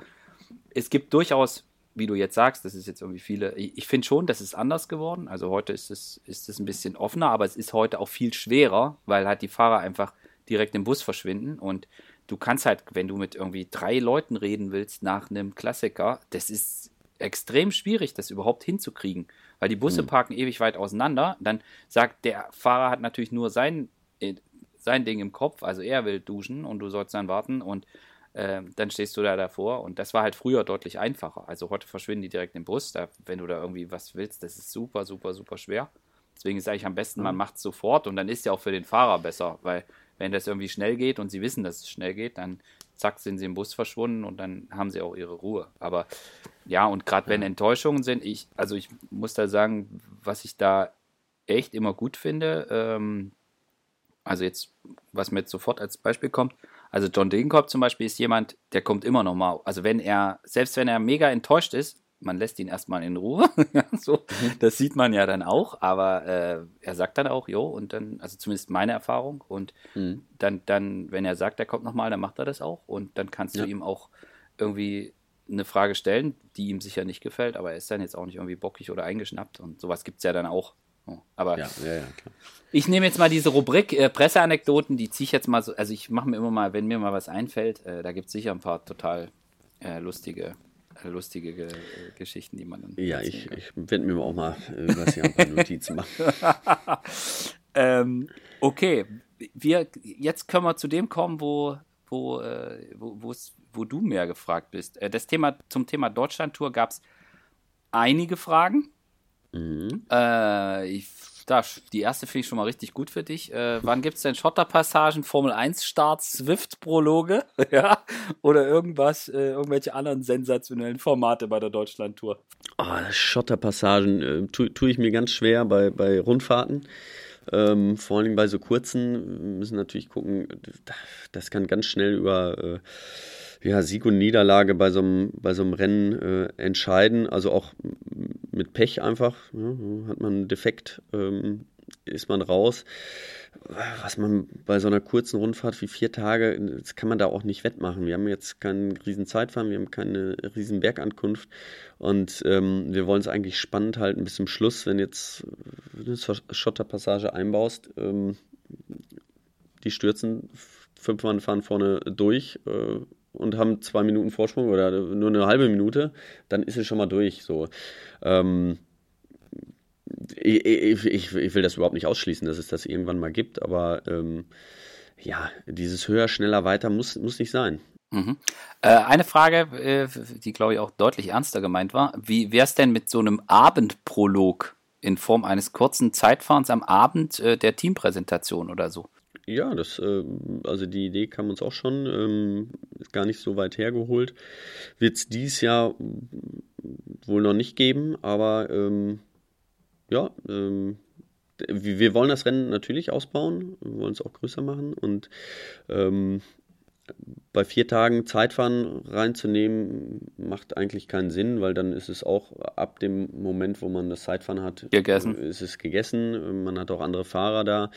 es gibt durchaus, wie du jetzt sagst, das ist jetzt irgendwie viele, ich, ich finde schon, das ist anders geworden. Also heute ist es, ist es ein bisschen offener, aber es ist heute auch viel schwerer, weil halt die Fahrer einfach direkt im Bus verschwinden und du kannst halt, wenn du mit irgendwie drei Leuten reden willst nach einem Klassiker, das ist extrem schwierig, das überhaupt hinzukriegen, weil die Busse mhm. parken ewig weit auseinander. Dann sagt der Fahrer hat natürlich nur sein, äh, sein Ding im Kopf, also er will duschen und du sollst dann warten und äh, dann stehst du da davor und das war halt früher deutlich einfacher. Also heute verschwinden die direkt im Bus, da, wenn du da irgendwie was willst, das ist super, super, super schwer. Deswegen sage ich am besten, man mhm. macht es sofort und dann ist ja auch für den Fahrer besser, weil wenn das irgendwie schnell geht und sie wissen, dass es schnell geht, dann zack, sind sie im Bus verschwunden und dann haben sie auch ihre Ruhe. Aber ja, und gerade wenn Enttäuschungen sind, ich, also ich muss da sagen, was ich da echt immer gut finde, ähm, also jetzt, was mir jetzt sofort als Beispiel kommt, also John Degenkolb zum Beispiel ist jemand, der kommt immer noch mal. Also wenn er, selbst wenn er mega enttäuscht ist, man lässt ihn erstmal in Ruhe. so, mhm. das sieht man ja dann auch, aber äh, er sagt dann auch, jo, und dann, also zumindest meine Erfahrung. Und mhm. dann, dann, wenn er sagt, er kommt nochmal, dann macht er das auch. Und dann kannst ja. du ihm auch irgendwie eine Frage stellen, die ihm sicher nicht gefällt, aber er ist dann jetzt auch nicht irgendwie bockig oder eingeschnappt. Und sowas gibt es ja dann auch. Aber ja, ja, ich nehme jetzt mal diese Rubrik äh, Presseanekdoten, die ziehe ich jetzt mal so, also ich mache mir immer mal, wenn mir mal was einfällt, äh, da gibt es sicher ein paar total äh, lustige, lustige äh, Geschichten, die man dann. Ja, ich, ich werde mir auch mal was hier ein paar Notizen machen. ähm, okay, wir, jetzt können wir zu dem kommen, wo, wo, äh, wo, wo du mehr gefragt bist. das Thema, zum Thema Deutschland-Tour gab es einige Fragen. Mhm. Äh, ich, da, die erste finde ich schon mal richtig gut für dich. Äh, wann gibt es denn Schotterpassagen, Formel 1 Starts, Swift-Prologe? ja? Oder irgendwas, äh, irgendwelche anderen sensationellen Formate bei der Deutschland-Tour? Oh, Schotterpassagen äh, tue tu ich mir ganz schwer bei, bei Rundfahrten. Ähm, vor allem bei so kurzen wir müssen natürlich gucken, das kann ganz schnell über äh, ja, Sieg und Niederlage bei so einem, bei so einem Rennen äh, entscheiden. Also auch mit Pech einfach. Ja, hat man einen Defekt, ähm, ist man raus. was man bei so einer kurzen Rundfahrt wie vier Tage, das kann man da auch nicht wettmachen. Wir haben jetzt keinen riesen Zeitfahren, wir haben keine riesen Bergankunft und ähm, wir wollen es eigentlich spannend halten bis zum Schluss, wenn jetzt eine Schotterpassage einbaust, ähm, die stürzen, fünf Mann fahren vorne durch äh, und haben zwei Minuten Vorsprung oder nur eine halbe Minute, dann ist es schon mal durch. So. Ähm, ich, ich, ich, will das überhaupt nicht ausschließen, dass es das irgendwann mal gibt, aber ähm, ja, dieses höher, schneller, weiter muss, muss nicht sein. Mhm. Äh, eine Frage, äh, die glaube ich auch deutlich ernster gemeint war. Wie wäre es denn mit so einem Abendprolog in Form eines kurzen Zeitfahrens am Abend äh, der Teampräsentation oder so? Ja, das, äh, also die Idee kam uns auch schon, ähm, ist gar nicht so weit hergeholt. Wird es dieses Jahr wohl noch nicht geben, aber ähm, ja, ähm, wir wollen das Rennen natürlich ausbauen, wollen es auch größer machen und ähm, bei vier Tagen Zeitfahren reinzunehmen, macht eigentlich keinen Sinn, weil dann ist es auch ab dem Moment, wo man das Zeitfahren hat, gegessen. ist es gegessen. Man hat auch andere Fahrer da.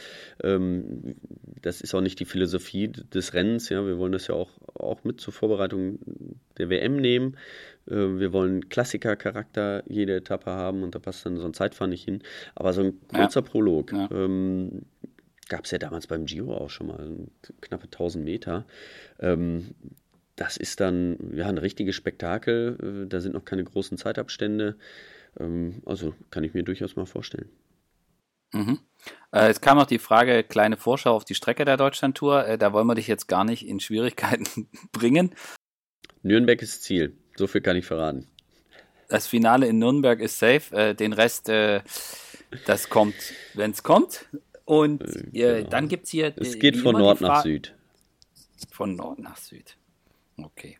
Ähm, das ist auch nicht die Philosophie des Rennens. Ja, wir wollen das ja auch, auch mit zur Vorbereitung der WM nehmen. Äh, wir wollen Klassiker-Charakter jede Etappe haben und da passt dann so ein Zeitfahren nicht hin. Aber so ein kurzer ja. Prolog. Ja. Ähm, Gab es ja damals beim Giro auch schon mal, knappe 1000 Meter. Ähm, das ist dann ja ein richtiges Spektakel. Äh, da sind noch keine großen Zeitabstände. Ähm, also kann ich mir durchaus mal vorstellen. Mhm. Äh, es kam noch die Frage, kleine Vorschau auf die Strecke der Deutschlandtour. Äh, da wollen wir dich jetzt gar nicht in Schwierigkeiten bringen. Nürnberg ist Ziel. So viel kann ich verraten. Das Finale in Nürnberg ist safe. Äh, den Rest, äh, das kommt, wenn es kommt. Und äh, genau. dann gibt es hier. Es geht von Nord nach Süd. Von Nord nach Süd. Okay.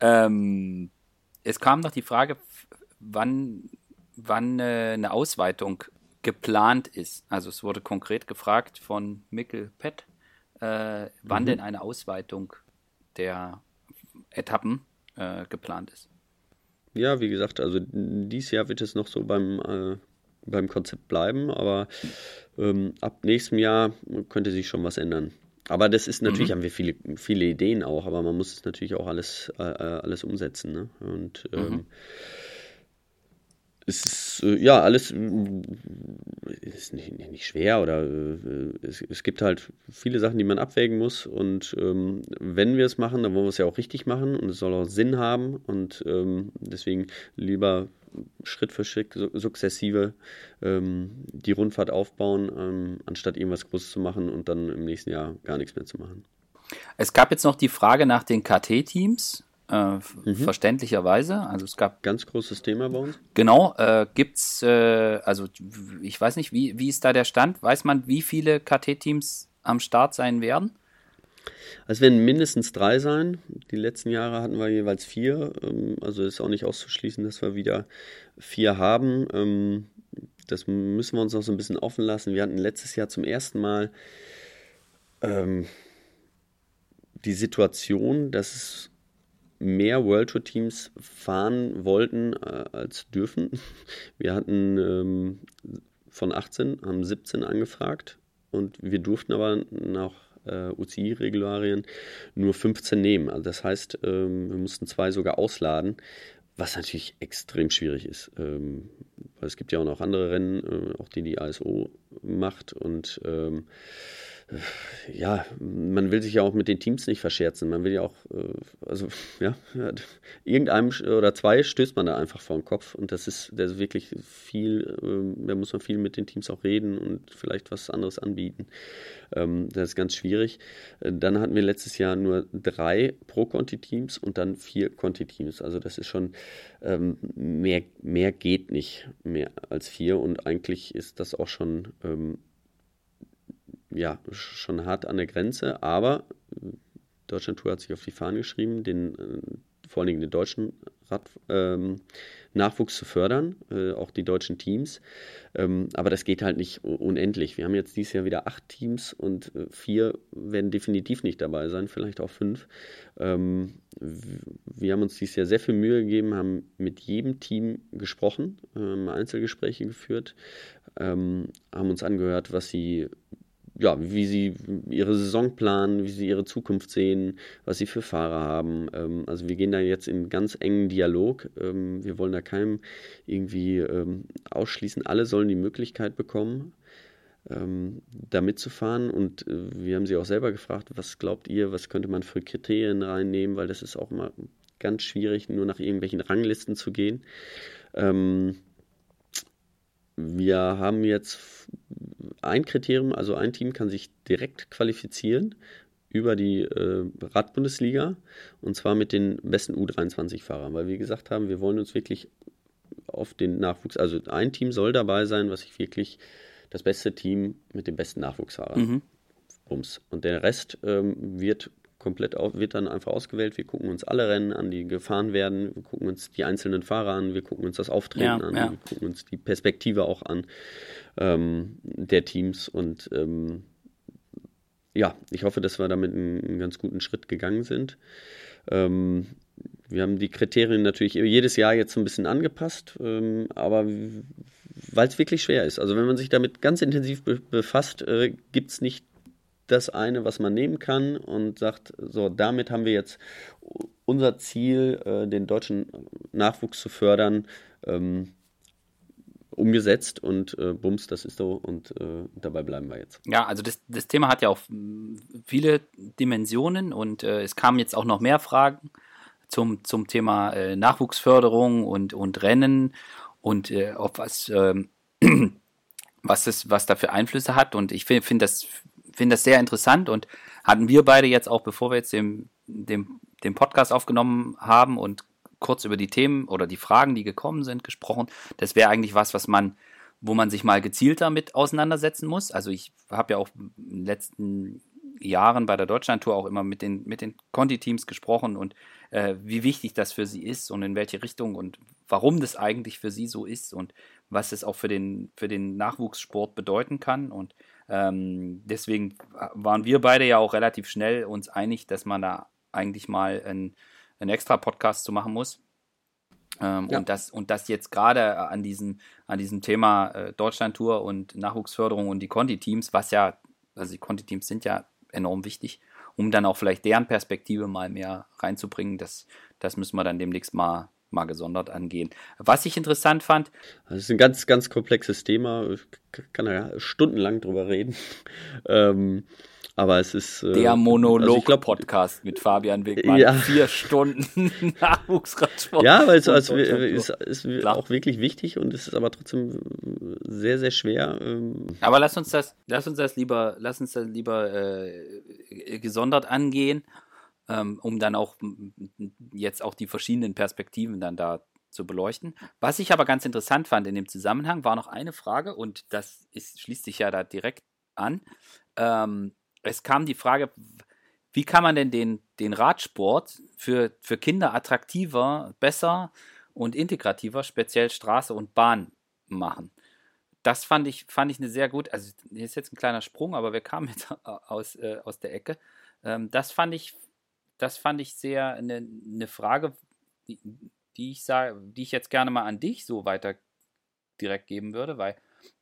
Ähm, es kam noch die Frage, wann, wann äh, eine Ausweitung geplant ist. Also es wurde konkret gefragt von Mikkel Pett, äh, wann mhm. denn eine Ausweitung der Etappen äh, geplant ist. Ja, wie gesagt, also dieses Jahr wird es noch so beim, äh, beim Konzept bleiben, aber ähm, ab nächstem Jahr könnte sich schon was ändern. Aber das ist natürlich, mhm. haben wir viele, viele Ideen auch, aber man muss es natürlich auch alles, äh, äh alles umsetzen. Ne? Und ähm, mhm es ist äh, ja alles äh, ist nicht, nicht schwer oder äh, es, es, gibt halt viele Sachen, die man abwägen muss. Und ähm, wenn wir es machen, dann wollen wir es ja auch richtig machen und es soll auch Sinn haben. Und ähm, deswegen lieber Schritt für Schritt sukzessive ähm, die Rundfahrt aufbauen, ähm, anstatt irgendwas Großes zu machen und dann im nächsten Jahr gar nichts mehr zu machen. Es gab jetzt noch die Frage nach den KT-Teams. Äh, mhm. Verständlicherweise. Also es gab. Ganz großes Thema bei uns. Genau. Äh, gibt's, äh, also ich weiß nicht, wie, wie ist da der Stand? Weiß man, wie viele KT-Teams am Start sein werden? Es werden mindestens drei sein. Die letzten Jahre hatten wir jeweils vier. Ähm, also ist auch nicht auszuschließen, dass wir wieder vier haben. Ähm, das müssen wir uns noch so ein bisschen offen lassen. Wir hatten letztes Jahr zum ersten Mal ähm, die Situation, dass es mehr World Tour Teams fahren wollten äh, als dürfen. Wir hatten von 18, haben 17 angefragt und wir durften aber nach äh, UCI-Regularien nur 15 nehmen. Also das heißt, ähm, wir mussten zwei sogar ausladen, was natürlich extrem schwierig ist. Ähm, weil es gibt ja auch noch andere Rennen, äh, auch die die ASO macht und ähm, ja, man will sich ja auch mit den Teams nicht verscherzen. Man will ja auch, äh, also ja, irgendeinem oder zwei stößt man da einfach vor den Kopf und das ist, das ist wirklich viel, ähm, da muss man viel mit den Teams auch reden und vielleicht was anderes anbieten. Ähm, das ist ganz schwierig. Äh, dann hatten wir letztes Jahr nur drei Pro-Conti-Teams und dann vier Conti-Teams. Also das ist schon, ähm, mehr, mehr geht nicht mehr als vier und eigentlich ist das auch schon ja, schon hart an der Grenze, aber Deutschland Tour hat sich auf die Fahnen geschrieben, den, äh, vor allen Dingen den deutschen Rad, ähm, Nachwuchs zu fördern, äh, auch die deutschen Teams. Ähm, aber das geht halt nicht unendlich. Wir haben jetzt dieses Jahr wieder acht Teams und äh, vier werden definitiv nicht dabei sein, vielleicht auch fünf. Ähm, wir haben uns dieses Jahr sehr viel Mühe gegeben, haben mit jedem Team gesprochen, ähm, Einzelgespräche geführt, ähm, haben uns angehört, was sie ja, wie sie ihre Saison planen, wie sie ihre Zukunft sehen, was sie für Fahrer haben. Ähm, also wir gehen da jetzt in ganz engen Dialog. Ähm, wir wollen da keinem irgendwie ähm, ausschließen. Alle sollen die Möglichkeit bekommen, ähm, da mitzufahren. Und äh, wir haben sie auch selber gefragt, was glaubt ihr, was könnte man für Kriterien reinnehmen, weil das ist auch immer ganz schwierig, nur nach irgendwelchen Ranglisten zu gehen. Ähm, wir haben jetzt ein Kriterium, also ein Team kann sich direkt qualifizieren über die äh, Radbundesliga und zwar mit den besten U23-Fahrern, weil wir gesagt haben, wir wollen uns wirklich auf den Nachwuchs, also ein Team soll dabei sein, was sich wirklich das beste Team mit den besten Nachwuchsfahrern. Mhm. Bums. Und der Rest ähm, wird komplett auf, wird dann einfach ausgewählt. Wir gucken uns alle Rennen an, die gefahren werden. Wir gucken uns die einzelnen Fahrer an. Wir gucken uns das Auftreten ja, an. Ja. Wir gucken uns die Perspektive auch an ähm, der Teams. Und ähm, ja, ich hoffe, dass wir damit einen, einen ganz guten Schritt gegangen sind. Ähm, wir haben die Kriterien natürlich jedes Jahr jetzt ein bisschen angepasst, ähm, aber weil es wirklich schwer ist. Also wenn man sich damit ganz intensiv be befasst, äh, gibt es nicht das eine, was man nehmen kann und sagt, so, damit haben wir jetzt unser Ziel, äh, den deutschen Nachwuchs zu fördern, ähm, umgesetzt und äh, bums, das ist so und äh, dabei bleiben wir jetzt. Ja, also das, das Thema hat ja auch viele Dimensionen und äh, es kamen jetzt auch noch mehr Fragen zum, zum Thema äh, Nachwuchsförderung und, und Rennen und äh, auf was, ähm, was, das, was da für Einflüsse hat und ich finde find das finde das sehr interessant und hatten wir beide jetzt auch, bevor wir jetzt den, den, den Podcast aufgenommen haben und kurz über die Themen oder die Fragen, die gekommen sind, gesprochen. Das wäre eigentlich was, was man, wo man sich mal gezielt damit auseinandersetzen muss. Also ich habe ja auch in den letzten Jahren bei der Deutschlandtour auch immer mit den, mit den Conti-Teams gesprochen und äh, wie wichtig das für sie ist und in welche Richtung und warum das eigentlich für sie so ist und was es auch für den, für den Nachwuchssport bedeuten kann. Und ähm, deswegen waren wir beide ja auch relativ schnell uns einig, dass man da eigentlich mal einen, einen extra Podcast zu machen muss. Ähm, ja. und, das, und das jetzt gerade an diesem, an diesem Thema äh, Deutschlandtour und Nachwuchsförderung und die Conti-Teams, was ja, also die Conti-Teams sind ja enorm wichtig, um dann auch vielleicht deren Perspektive mal mehr reinzubringen, das, das müssen wir dann demnächst mal, mal gesondert angehen. Was ich interessant fand. Das ist ein ganz, ganz komplexes Thema. Ich kann da stundenlang drüber reden. ähm, aber es ist. Äh, Der Monolog-Podcast also mit Fabian Wegmann. Ja. Vier Stunden Nachwuchsradsport. Ja, weil es also, ist, ist auch wirklich wichtig und es ist aber trotzdem sehr, sehr schwer. Ähm. Aber lass uns das, lass uns das lieber, lass uns das lieber äh, gesondert angehen ähm, um dann auch jetzt auch die verschiedenen Perspektiven dann da zu beleuchten. Was ich aber ganz interessant fand in dem Zusammenhang, war noch eine Frage und das ist, schließt sich ja da direkt an. Ähm, es kam die Frage, wie kann man denn den, den Radsport für, für Kinder attraktiver, besser und integrativer, speziell Straße und Bahn machen? Das fand ich, fand ich eine sehr gut, also hier ist jetzt ein kleiner Sprung, aber wir kamen jetzt aus, äh, aus der Ecke. Ähm, das fand ich, das fand ich sehr eine, eine Frage, die, die ich sage, die ich jetzt gerne mal an dich so weiter direkt geben würde, weil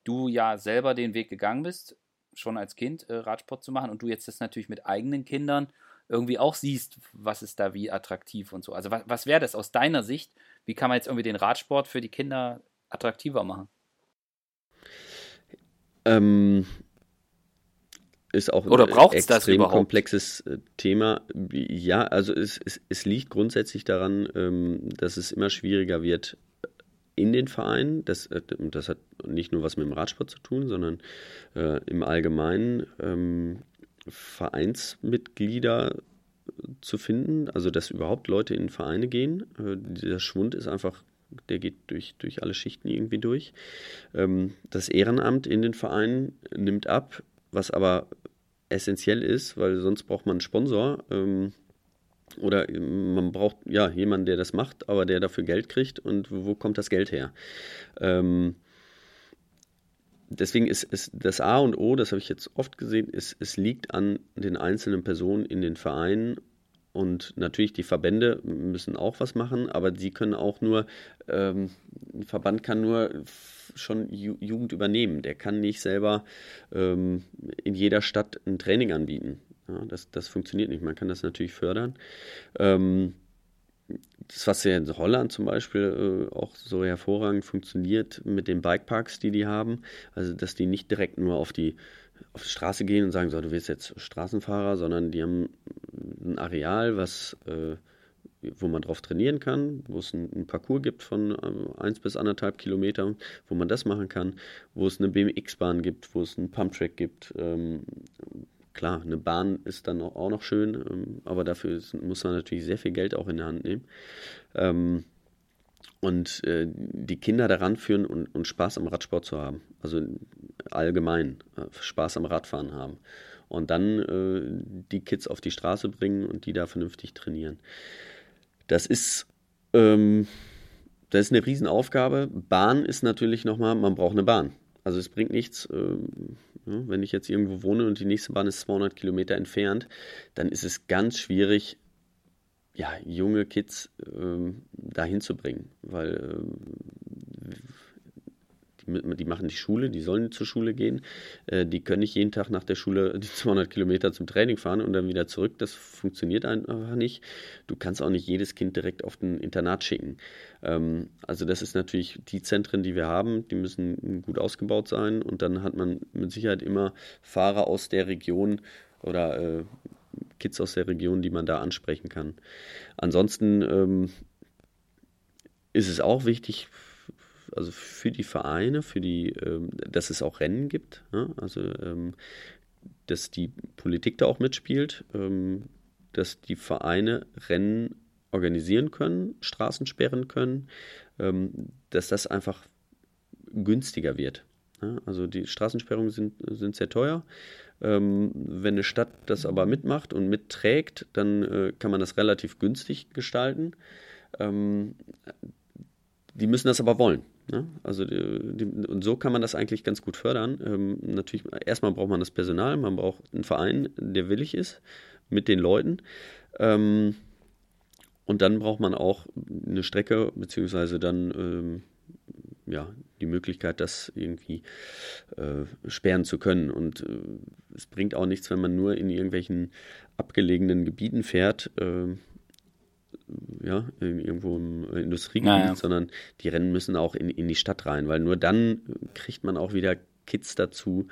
du ja selber den Weg gegangen bist, schon als Kind äh, Radsport zu machen und du jetzt das natürlich mit eigenen Kindern irgendwie auch siehst, was ist da wie attraktiv und so. Also was, was wäre das aus deiner Sicht? Wie kann man jetzt irgendwie den Radsport für die Kinder attraktiver machen? Ähm, ist auch Oder ein extrem komplexes äh, Thema. Ja, also es, es, es liegt grundsätzlich daran, ähm, dass es immer schwieriger wird in den Vereinen. Das, äh, das hat nicht nur was mit dem Radsport zu tun, sondern äh, im Allgemeinen ähm, Vereinsmitglieder zu finden, also dass überhaupt Leute in Vereine gehen. Äh, dieser Schwund ist einfach der geht durch, durch alle Schichten irgendwie durch. Ähm, das Ehrenamt in den Vereinen nimmt ab was aber essentiell ist, weil sonst braucht man einen Sponsor ähm, oder man braucht ja jemanden, der das macht, aber der dafür Geld kriegt und wo kommt das Geld her? Ähm, deswegen ist, ist das A und O, das habe ich jetzt oft gesehen, ist, es liegt an den einzelnen Personen in den Vereinen Und natürlich, die Verbände müssen auch was machen, aber sie können auch nur, ähm, ein Verband kann nur schon Ju Jugend übernehmen. Der kann nicht selber ähm, in jeder Stadt ein Training anbieten. Ja, das, das funktioniert nicht. Man kann das natürlich fördern. Ähm, das, was ja in Holland zum Beispiel äh, auch so hervorragend funktioniert mit den Bikeparks, die die haben, also dass die nicht direkt nur auf die, auf die Straße gehen und sagen, so, du wirst jetzt Straßenfahrer, sondern die haben ein Areal, was, äh, wo man drauf trainieren kann, wo es einen Parcours gibt von äh, 1 bis anderthalb Kilometer, wo man das machen kann, wo es eine BMX-Bahn gibt, wo es einen Pumptrack gibt, ähm, Klar, eine Bahn ist dann auch noch schön, ähm, aber dafür ist, muss man natürlich sehr viel Geld auch in der Hand nehmen. Ähm, und äh, die Kinder daran führen und, und, Spaß am Radsport zu haben. Also allgemein äh, Spaß am Radfahren haben. Und dann äh, die Kids auf die Straße bringen und die da vernünftig trainieren. Das ist, ähm, das ist eine Riesenaufgabe. Bahn ist natürlich nochmal, man braucht eine Bahn. Also es bringt nichts, ähm, wenn ich jetzt irgendwo wohne und die nächste Bahn ist 200 Kilometer entfernt, dann ist es ganz schwierig, ja, junge Kids ähm, dahin zu bringen, weil ähm, die machen die Schule, die sollen zur Schule gehen. Äh, die können nicht jeden Tag nach der Schule die 200 Kilometer zum Training fahren und dann wieder zurück. Das funktioniert einfach nicht. Du kannst auch nicht jedes Kind direkt auf ein Internat schicken. Ähm, also das ist natürlich die Zentren, die wir haben, die müssen gut ausgebaut sein und dann hat man mit Sicherheit immer Fahrer aus der Region oder äh, Kids aus der Region, die man da ansprechen kann. Ansonsten ähm, ist es auch wichtig, also für die Vereine, für die, ähm, dass es auch Rennen gibt, ne? also ähm, dass die Politik da auch mitspielt, ähm, dass die Vereine Rennen organisieren können, Straßen sperren können, ähm, dass das einfach günstiger wird. Ne? Also die Straßensperrungen sind, sind sehr teuer. Ähm, wenn eine Stadt das aber mitmacht und mitträgt, dann äh, kann man das relativ günstig gestalten. Ähm, die müssen das aber wollen. Ne? Also die, die, und so kann man das eigentlich ganz gut fördern. Ähm, natürlich, erstmal braucht man das Personal, man braucht einen Verein, der willig ist mit den Leuten. Ähm, und dann braucht man auch eine Strecke, beziehungsweise dann ähm, ja, die Möglichkeit, das irgendwie äh, sperren zu können. Und äh, es bringt auch nichts, wenn man nur in irgendwelchen abgelegenen Gebieten fährt. Äh, ja, irgendwo im Industriegebiet, naja. sondern die Rennen müssen auch in, in die Stadt rein, weil nur dann kriegt man auch wieder Kids dazu,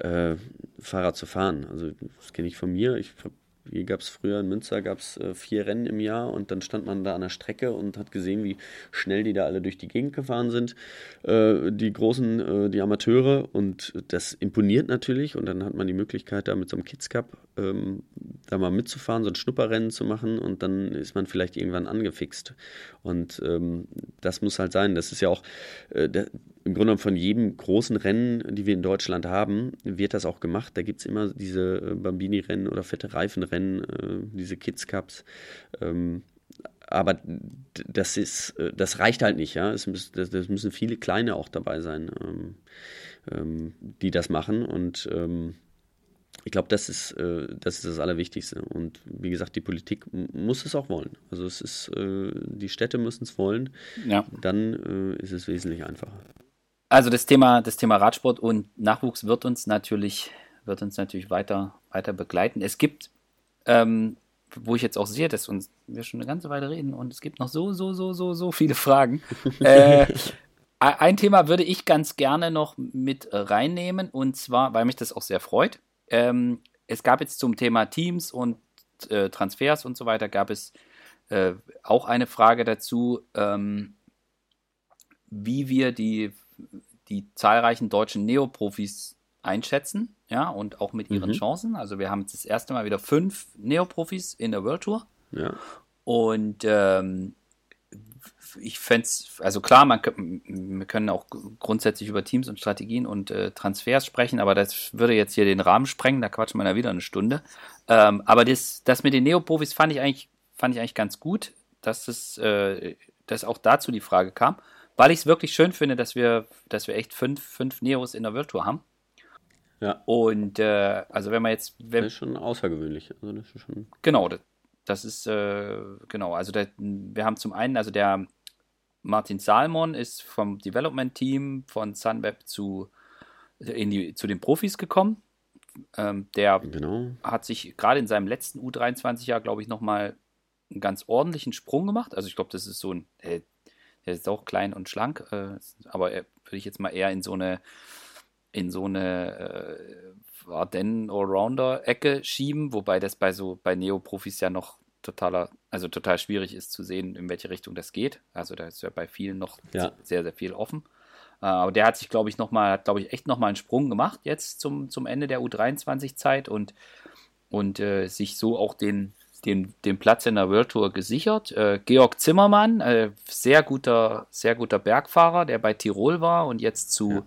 äh, Fahrrad zu fahren. Also das kenne ich von mir. Ich habe hier gab es früher in Münster gab's, äh, vier Rennen im Jahr und dann stand man da an der Strecke und hat gesehen, wie schnell die da alle durch die Gegend gefahren sind. Äh, die großen, äh, die Amateure und das imponiert natürlich und dann hat man die Möglichkeit, da mit so einem Kids Cup ähm, da mal mitzufahren, so ein Schnupperrennen zu machen und dann ist man vielleicht irgendwann angefixt. Und ähm, das muss halt sein. Das ist ja auch äh, der, im Grunde genommen von jedem großen Rennen, die wir in Deutschland haben, wird das auch gemacht. Da gibt es immer diese äh, Bambini-Rennen oder fette Reifenrennen, äh, diese Kids Cups. Ähm, aber das ist, äh, das reicht halt nicht, ja. Es müssen, das, müssen viele kleine auch dabei sein, ähm, ähm, die das machen. Und ich glaube, das ist, das ist das Allerwichtigste. Und wie gesagt, die Politik muss es auch wollen. Also es ist, die Städte müssen es wollen. Ja. Dann ist es wesentlich einfacher. Also das Thema, das Thema Radsport und Nachwuchs wird uns natürlich, wird uns natürlich weiter, weiter begleiten. Es gibt, ähm, wo ich jetzt auch sehe, dass uns wir schon eine ganze Weile reden und es gibt noch so, so, so, so, so viele Fragen. äh, ein Thema würde ich ganz gerne noch mit reinnehmen und zwar, weil mich das auch sehr freut. Ähm, es gab jetzt zum Thema Teams und äh, Transfers und so weiter, gab es äh, auch eine Frage dazu, ähm, wie wir die die zahlreichen deutschen Neoprofis einschätzen, ja, und auch mit ihren mhm. Chancen. Also wir haben jetzt das erste Mal wieder fünf Neoprofis in der World Tour. Ja. Und ähm, ich fände es, also klar, man, wir können auch grundsätzlich über Teams und Strategien und äh, Transfers sprechen, aber das würde jetzt hier den Rahmen sprengen, da quatschen wir ja wieder eine Stunde. Ähm, aber das, das mit den Neoprofis fand ich eigentlich, fand ich eigentlich ganz gut, dass es, äh, dass auch dazu die Frage kam weil ich es wirklich schön finde, dass wir, dass wir echt fünf, fünf Neos in der Virtual haben. Ja. Und äh, also wenn man jetzt. Wenn, das ist schon außergewöhnlich. Also das ist schon genau, das, das ist, äh, genau, also der, wir haben zum einen, also der Martin Salmon ist vom Development-Team von Sunweb zu, in die, zu den Profis gekommen. Ähm, der genau. hat sich gerade in seinem letzten U23-Jahr, glaube ich, nochmal einen ganz ordentlichen Sprung gemacht. Also ich glaube, das ist so ein, der ist auch klein und schlank, äh, aber würde ich jetzt mal eher in so eine in so eine äh, Ardennen Allrounder Ecke schieben, wobei das bei so bei Neoprofis ja noch totaler, also total schwierig ist zu sehen, in welche Richtung das geht. Also da ist ja bei vielen noch ja. sehr, sehr viel offen. Äh, aber der hat sich, glaube ich, nochmal, hat, glaube ich, echt nochmal einen Sprung gemacht jetzt zum, zum Ende der U23-Zeit und, und äh, sich so auch den, den, den Platz in der World Tour gesichert. Äh, Georg Zimmermann, äh, sehr guter, sehr guter Bergfahrer, der bei Tirol war und jetzt zu ja.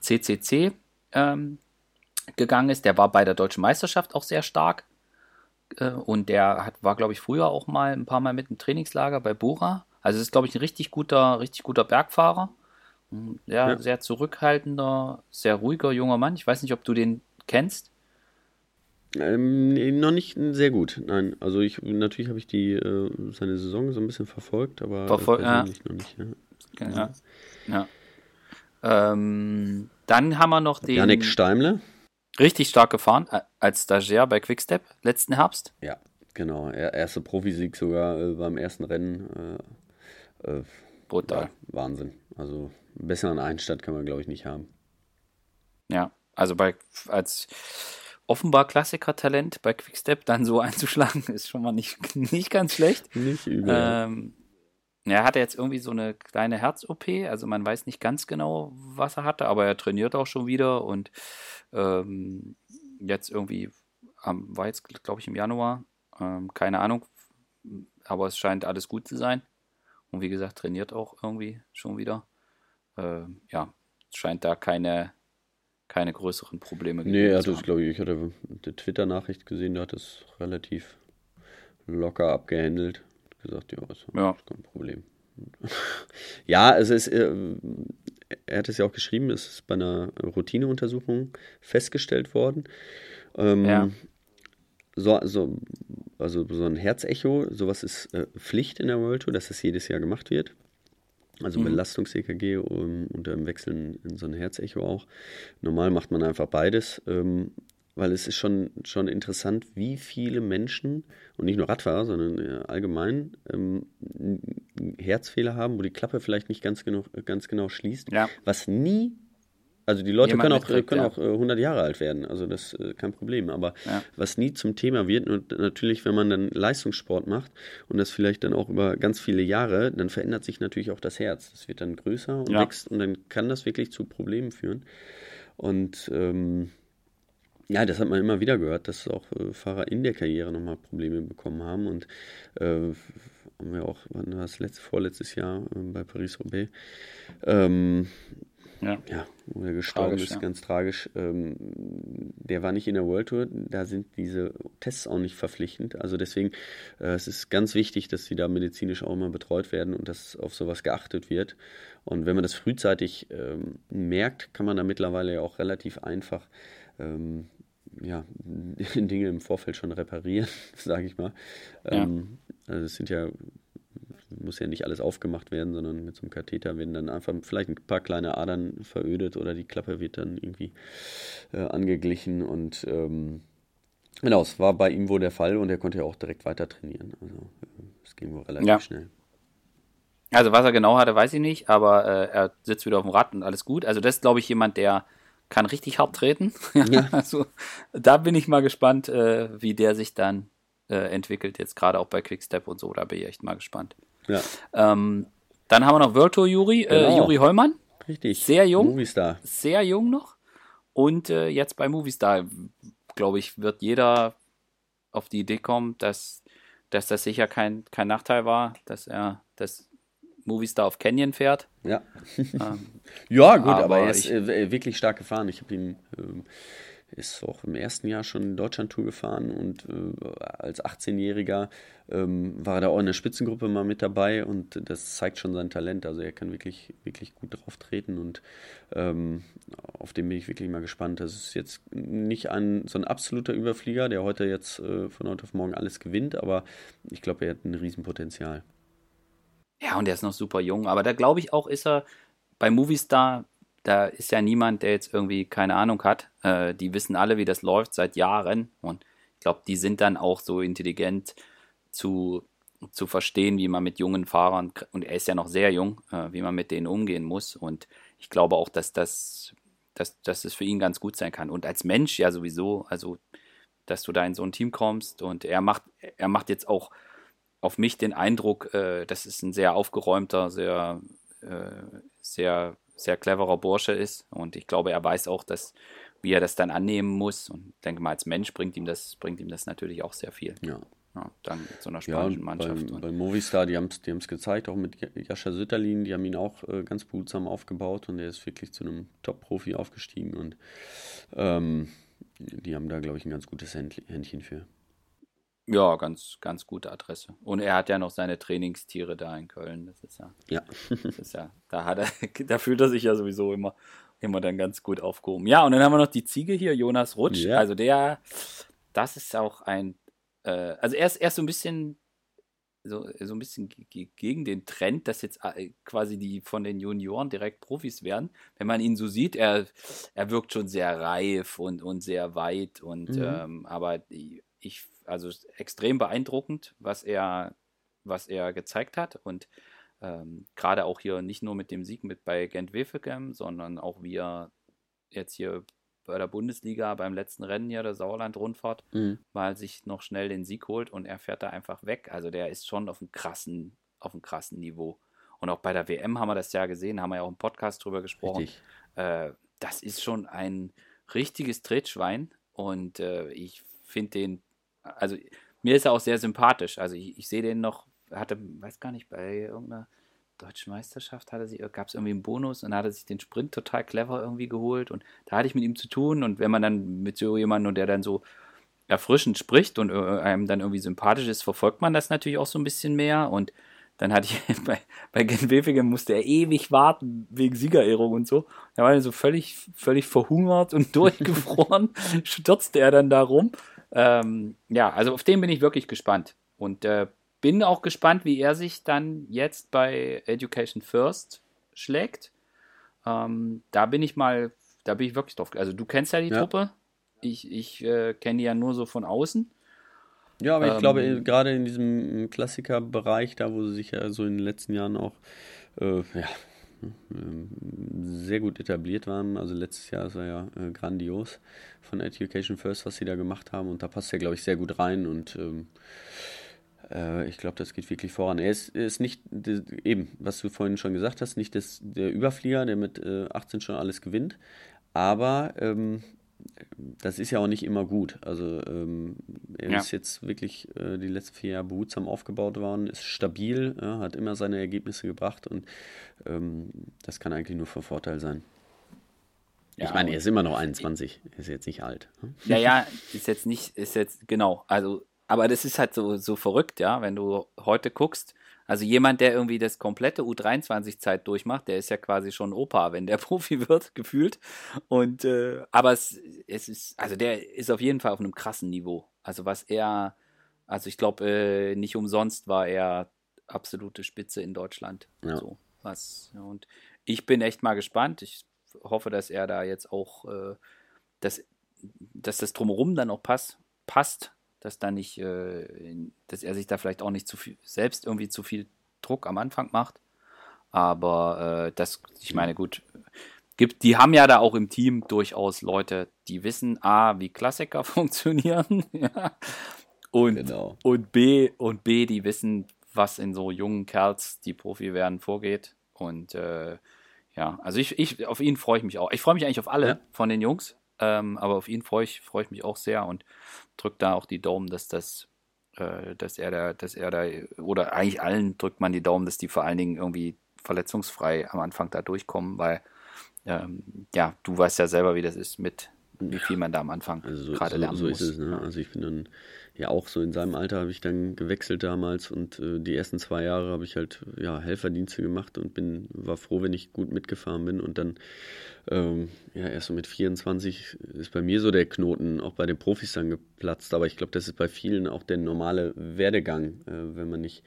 CCC ähm, gegangen ist. Der war bei der deutschen Meisterschaft auch sehr stark. Äh, und der hat, war, glaube ich, früher auch mal ein paar Mal mit im Trainingslager bei Bora. Also ist, glaube ich, ein richtig guter, richtig guter Bergfahrer. Hm, ja, ja, sehr zurückhaltender, sehr ruhiger junger Mann. Ich weiß nicht, ob du den kennst. Ähm, noch nicht sehr gut, nein. Also ich natürlich habe ich die äh, seine Saison so ein bisschen verfolgt, aber Verfol ja. noch nicht. Ja. ja. ja. Ähm, dann haben wir noch den. Janik Steimle. Richtig stark gefahren als Stagiaire bei Quickstep letzten Herbst. Ja, genau. Er, erste Profisieg sogar äh, beim ersten Rennen. Äh, äh, Brutal. Wahnsinn. Also einen besseren Einstand kann man, glaube ich, nicht haben. Ja, also bei als offenbar Klassiker-Talent bei Quickstep dann so einzuschlagen, ist schon mal nicht, nicht ganz schlecht. Nicht übel. Ähm, er hatte jetzt irgendwie so eine kleine Herz-OP, also man weiß nicht ganz genau, was er hatte, aber er trainiert auch schon wieder und ähm, jetzt irgendwie, ähm, war jetzt glaube ich im Januar, ähm, keine Ahnung, aber es scheint alles gut zu sein. Und wie gesagt, trainiert auch irgendwie schon wieder. Ähm, ja, scheint da keine, keine größeren Probleme Nee, er hat es, glaube ich, ich hatte eine Twitter-Nachricht gesehen, der hat es relativ locker abgehandelt gesagt, ja, ist ja. kein Problem. ja, es ist, äh, er hat es ja auch geschrieben, es ist bei einer Routineuntersuchung festgestellt worden. Ähm, ja. So, so, also so ein Herzecho, sowas ist äh, Pflicht in der World Tour, dass das jedes Jahr gemacht wird. Also mhm. Belastungs-EKG um, unter dem Wechseln in so ein Herzecho auch. Normal macht man einfach beides. Ähm, weil es ist schon, schon interessant, wie viele Menschen, und nicht nur Radfahrer, sondern allgemein, ähm, Herzfehler haben, wo die Klappe vielleicht nicht ganz genau, ganz genau schließt, ja. was nie, also die Leute können auch, mitkriegt, können ja. auch 100 äh, Jahre alt werden, also das ist äh, kein Problem, aber ja. was nie zum Thema wird, und natürlich, wenn man dann Leistungssport macht und das vielleicht dann auch über ganz viele Jahre, dann verändert sich natürlich auch das Herz. Das wird dann größer und wächst und dann kann das wirklich zu Problemen führen. Und ähm, ja, das hat man immer wieder gehört, dass auch äh, Fahrer in der Karriere nochmal Probleme bekommen haben. Und äh, haben wir auch, wann war das letzte, vorletztes Jahr äh, bei Paris-Roubaix. Ähm, ja. ja, wo er gestorben tragisch, ist, ja. ganz tragisch. Ähm, der war nicht in der World Tour, da sind diese Tests auch nicht verpflichtend. Also deswegen, äh, es ist ganz wichtig, dass sie da medizinisch auch immer betreut werden und dass auf sowas geachtet wird. Und wenn man das frühzeitig ähm, merkt, kann man da mittlerweile ja auch relativ einfach ähm, ja, Dinge im Vorfeld schon reparieren, sage ich mal. Ja. Ähm, also es sind ja, muss ja nicht alles aufgemacht werden, sondern mit so einem Katheter werden dann einfach vielleicht ein paar kleine Adern verödet oder die Klappe wird dann irgendwie äh, angeglichen und ähm, genau, es war bei ihm wohl der Fall und er konnte ja auch direkt weiter trainieren. Also äh, es ging wohl relativ ja. schnell. Also was er genau hatte, weiß ich nicht, aber äh, er sitzt wieder auf dem Rad und alles gut. Also das ist, glaube ich, jemand, der kann richtig hart treten. Ja. also da bin ich mal gespannt, äh, wie der sich dann äh, entwickelt, jetzt gerade auch bei Quickstep und so, da bin ich echt mal gespannt. Ja. Ähm, dann haben wir noch Virtual Juri, äh, genau. Juri Hollmann. Richtig. Sehr jung. Movistar. Sehr jung noch. Und äh, jetzt bei Movistar, glaube ich, wird jeder auf die Idee kommen, dass, dass das sicher kein, kein Nachteil war, dass er das Movistar auf Canyon fährt. Ja. Ähm, ja, gut, aber, aber, er ist ich, äh, wirklich stark gefahren. Ich habe ihn ist auch im ersten Jahr schon Deutschland-Tour gefahren und äh, als 18-Jähriger ähm, war er da auch in der Spitzengruppe mal mit dabei und das zeigt schon sein Talent. Also er kann wirklich, wirklich gut drauf treten und ähm, auf den bin ich wirklich mal gespannt. Das ist jetzt nicht ein, so ein absoluter Überflieger, der heute jetzt äh, von heute auf morgen alles gewinnt, aber ich glaube, er hat ein Riesenpotenzial. Ja, und er ist noch super jung, aber da glaube ich auch, ist er bei Movistar da ist ja niemand, der jetzt irgendwie keine Ahnung hat. Äh, die wissen alle, wie das läuft seit Jahren. Und ich glaube, die sind dann auch so intelligent zu, zu verstehen, wie man mit jungen Fahrern, und er ist ja noch sehr jung, äh, wie man mit denen umgehen muss. Und ich glaube auch, dass das, dass, dass das für ihn ganz gut sein kann. Und als Mensch ja sowieso, also dass du da in so ein Team kommst und er macht, er macht jetzt auch auf mich den Eindruck, äh, das ist ein sehr aufgeräumter, sehr, äh, sehr sehr cleverer Bursche ist und ich glaube, er weiß auch, dass wie er das dann annehmen muss und ich denke mal, als Mensch bringt ihm das, bringt ihm das natürlich auch sehr viel. Ja. ja dann mit so einer spanischen ja, Mannschaft. Bei, bei Movistar, die haben es gezeigt, auch mit Jascha Sütterlin, die haben ihn auch äh, ganz behutsam aufgebaut und er ist wirklich zu einem Top-Profi aufgestiegen und ähm, die haben da, glaube ich, ein ganz gutes Händchen für. Ja, ganz, ganz gute Adresse. Und er hat ja noch seine Trainingstiere da in Köln. Das ist ja. Ja. das ist ja, da hat er, da fühlt er sich ja sowieso immer, immer dann ganz gut aufgehoben. Ja, und dann haben wir noch die Ziege hier, Jonas Rutsch. Ja. Also der, das ist auch ein, äh, also er ist, er ist so ein bisschen, so, so ein bisschen gegen den Trend, dass jetzt äh, quasi die von den Junioren direkt Profis werden. Wenn man ihn so sieht, er, er wirkt schon sehr reif und, und sehr weit und mhm. ähm, aber ich also extrem beeindruckend, was er, was er gezeigt hat. Und ähm, gerade auch hier nicht nur mit dem Sieg mit bei Gent Wevelgem, sondern auch wie er jetzt hier bei der Bundesliga beim letzten Rennen hier der Sauerland-Rundfahrt mhm. mal sich noch schnell den Sieg holt und er fährt da einfach weg. Also der ist schon auf einem krassen, auf einem krassen Niveau. Und auch bei der WM haben wir das ja gesehen, haben wir ja auch im Podcast drüber gesprochen. Äh, das ist schon ein richtiges Tretschwein und äh, ich finde den also mir ist er auch sehr sympathisch. Also ich, ich sehe den noch, hatte, weiß gar nicht, bei irgendeiner deutschen Meisterschaft hatte sie, gab es irgendwie einen Bonus und da hat er sich den Sprint total clever irgendwie geholt und da hatte ich mit ihm zu tun und wenn man dann mit so jemandem der dann so erfrischend spricht und äh, einem dann irgendwie sympathisch ist, verfolgt man das natürlich auch so ein bisschen mehr und dann hatte ich bei, bei Gen musste er ewig warten wegen Siegerehrung und so. Da war er so völlig, völlig verhungert und durchgefroren, stürzte er dann da rum ähm, ja, also auf den bin ich wirklich gespannt. Und äh, bin auch gespannt, wie er sich dann jetzt bei Education First schlägt. Ähm, da bin ich mal, da bin ich wirklich drauf. Also du kennst ja die ja. Truppe. Ich, ich äh, kenne die ja nur so von außen. Ja, aber ich glaube, ähm, gerade in diesem Klassikerbereich, da wo sie sich ja so in den letzten Jahren auch äh, ja, ähm, sehr gut etabliert waren. Also letztes Jahr ist er ja äh, grandios von Education First, was sie da gemacht haben. Und da passt er, glaube ich, sehr gut rein. Und ähm, äh, ich glaube, das geht wirklich voran. Er ist, ist nicht, eben, was du vorhin schon gesagt hast, nicht das, der Überflieger, der mit äh, 18 schon alles gewinnt. Aber ähm, das ist ja auch nicht immer gut. Also ähm, er ja. ist jetzt wirklich äh, die letzten vier Jahre behutsam aufgebaut worden, ist stabil, ja, hat immer seine Ergebnisse gebracht und ähm, das kann eigentlich nur von Vorteil sein. Ja, ich meine, er ist immer noch 21, er ist jetzt nicht alt. Hm? Ja, ja, ist jetzt nicht, ist jetzt, genau, also, aber das ist halt so, so verrückt, ja, wenn du heute guckst, also jemand, der irgendwie das komplette U23-Zeit durchmacht, der ist ja quasi schon Opa, wenn der Profi wird, gefühlt. Und äh, aber es, es ist, also der ist auf jeden Fall auf einem krassen Niveau. Also was er, also ich glaube, äh, nicht umsonst war er absolute Spitze in Deutschland. Ja. So, was, und ich bin echt mal gespannt. Ich hoffe, dass er da jetzt auch, äh, dass, dass das drumherum dann auch pass, passt, dass da nicht, äh, dass er sich da vielleicht auch nicht zu viel, selbst irgendwie zu viel Druck am Anfang macht. Aber äh, das, ich meine, gut, gibt, die haben ja da auch im Team durchaus Leute, die wissen, A, wie Klassiker funktionieren, ja, und, genau. und B, und B, die wissen, was in so jungen Kerls, die Profi werden, vorgeht. Und äh, ja, also ich, ich, auf ihn freue ich mich auch. Ich freue mich eigentlich auf alle ja. von den Jungs. Ähm, aber auf ihn freue ich, freu ich mich auch sehr und drücke da auch die Daumen, dass das, äh, dass er da, dass er da, oder eigentlich allen drückt man die Daumen, dass die vor allen Dingen irgendwie verletzungsfrei am Anfang da durchkommen, weil ähm, ja, du weißt ja selber, wie das ist mit, wie viel man da am Anfang also so, gerade so, lernen so muss. ist es. Ne? Also ich bin dann ja auch so in seinem Alter habe ich dann gewechselt damals und äh, die ersten zwei Jahre habe ich halt ja Helferdienste gemacht und bin war froh, wenn ich gut mitgefahren bin und dann ähm, ja erst so mit 24 ist bei mir so der Knoten auch bei den Profis dann geplatzt. Aber ich glaube, das ist bei vielen auch der normale Werdegang, äh, wenn man nicht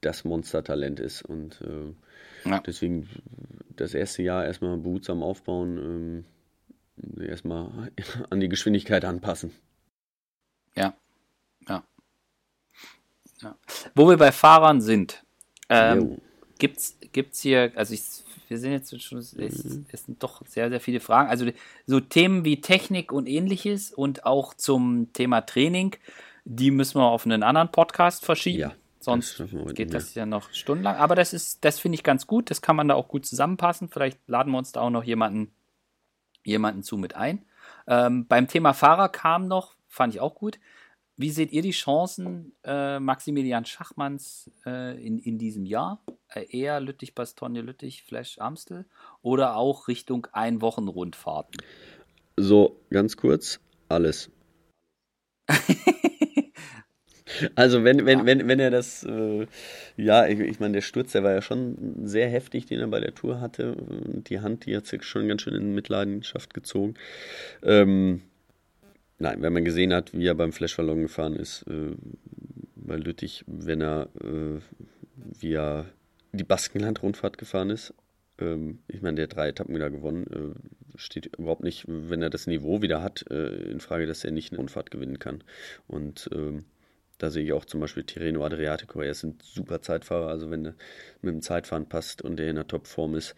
das Monstertalent ist und äh, ja. deswegen das erste Jahr erstmal behutsam aufbauen. Ähm, erstmal an die Geschwindigkeit anpassen. Ja, ja. Wo wir bei Fahrern sind, ähm, gibt es hier, also ich, wir sind jetzt schon, es, mhm. es, sind doch sehr, sehr viele Fragen. Also so Themen wie Technik und ähnliches und auch zum Thema Training, die müssen wir auf einen anderen Podcast verschieben. Ja. Sonst das geht das ja noch stundenlang. Aber das ist, das finde ich ganz gut. Das kann man da auch gut zusammenpassen. Vielleicht laden wir uns da auch noch jemanden, jemanden zu mit ein. Ähm, beim Thema Fahrer kam noch, fand ich auch gut, wie seht ihr die Chancen äh, Maximilian Schachmanns äh, in, in diesem Jahr? Äh, eher Lüttich, Bastogne, Lüttich, Flash, Amstel oder auch Richtung Einwochenrundfahrten? So, ganz kurz, alles. also wenn, wenn, wenn, wenn er das, äh, ja, ich, ich meine, der Sturz, der war ja schon sehr heftig, den er bei der Tour hatte. Die Hand, die hat sich schon ganz schön in Mitleidenschaft gezogen. Ähm, Nein, wenn man gesehen hat, wie er beim Flashballon gefahren ist, äh, bei Lüttich, wenn er, äh, wie er die Baskenland-Rundfahrt gefahren ist, ähm, ich meine, der hat drei Etappen wieder gewonnen, äh, steht überhaupt nicht, wenn er das Niveau wieder hat, äh, in Frage, dass er nicht eine Rundfahrt gewinnen kann. Und ähm, da sehe ich auch zum Beispiel Tirreno Adriatico, er ist ein super Zeitfahrer, also wenn er mit dem Zeitfahren passt und der in der Topform ist,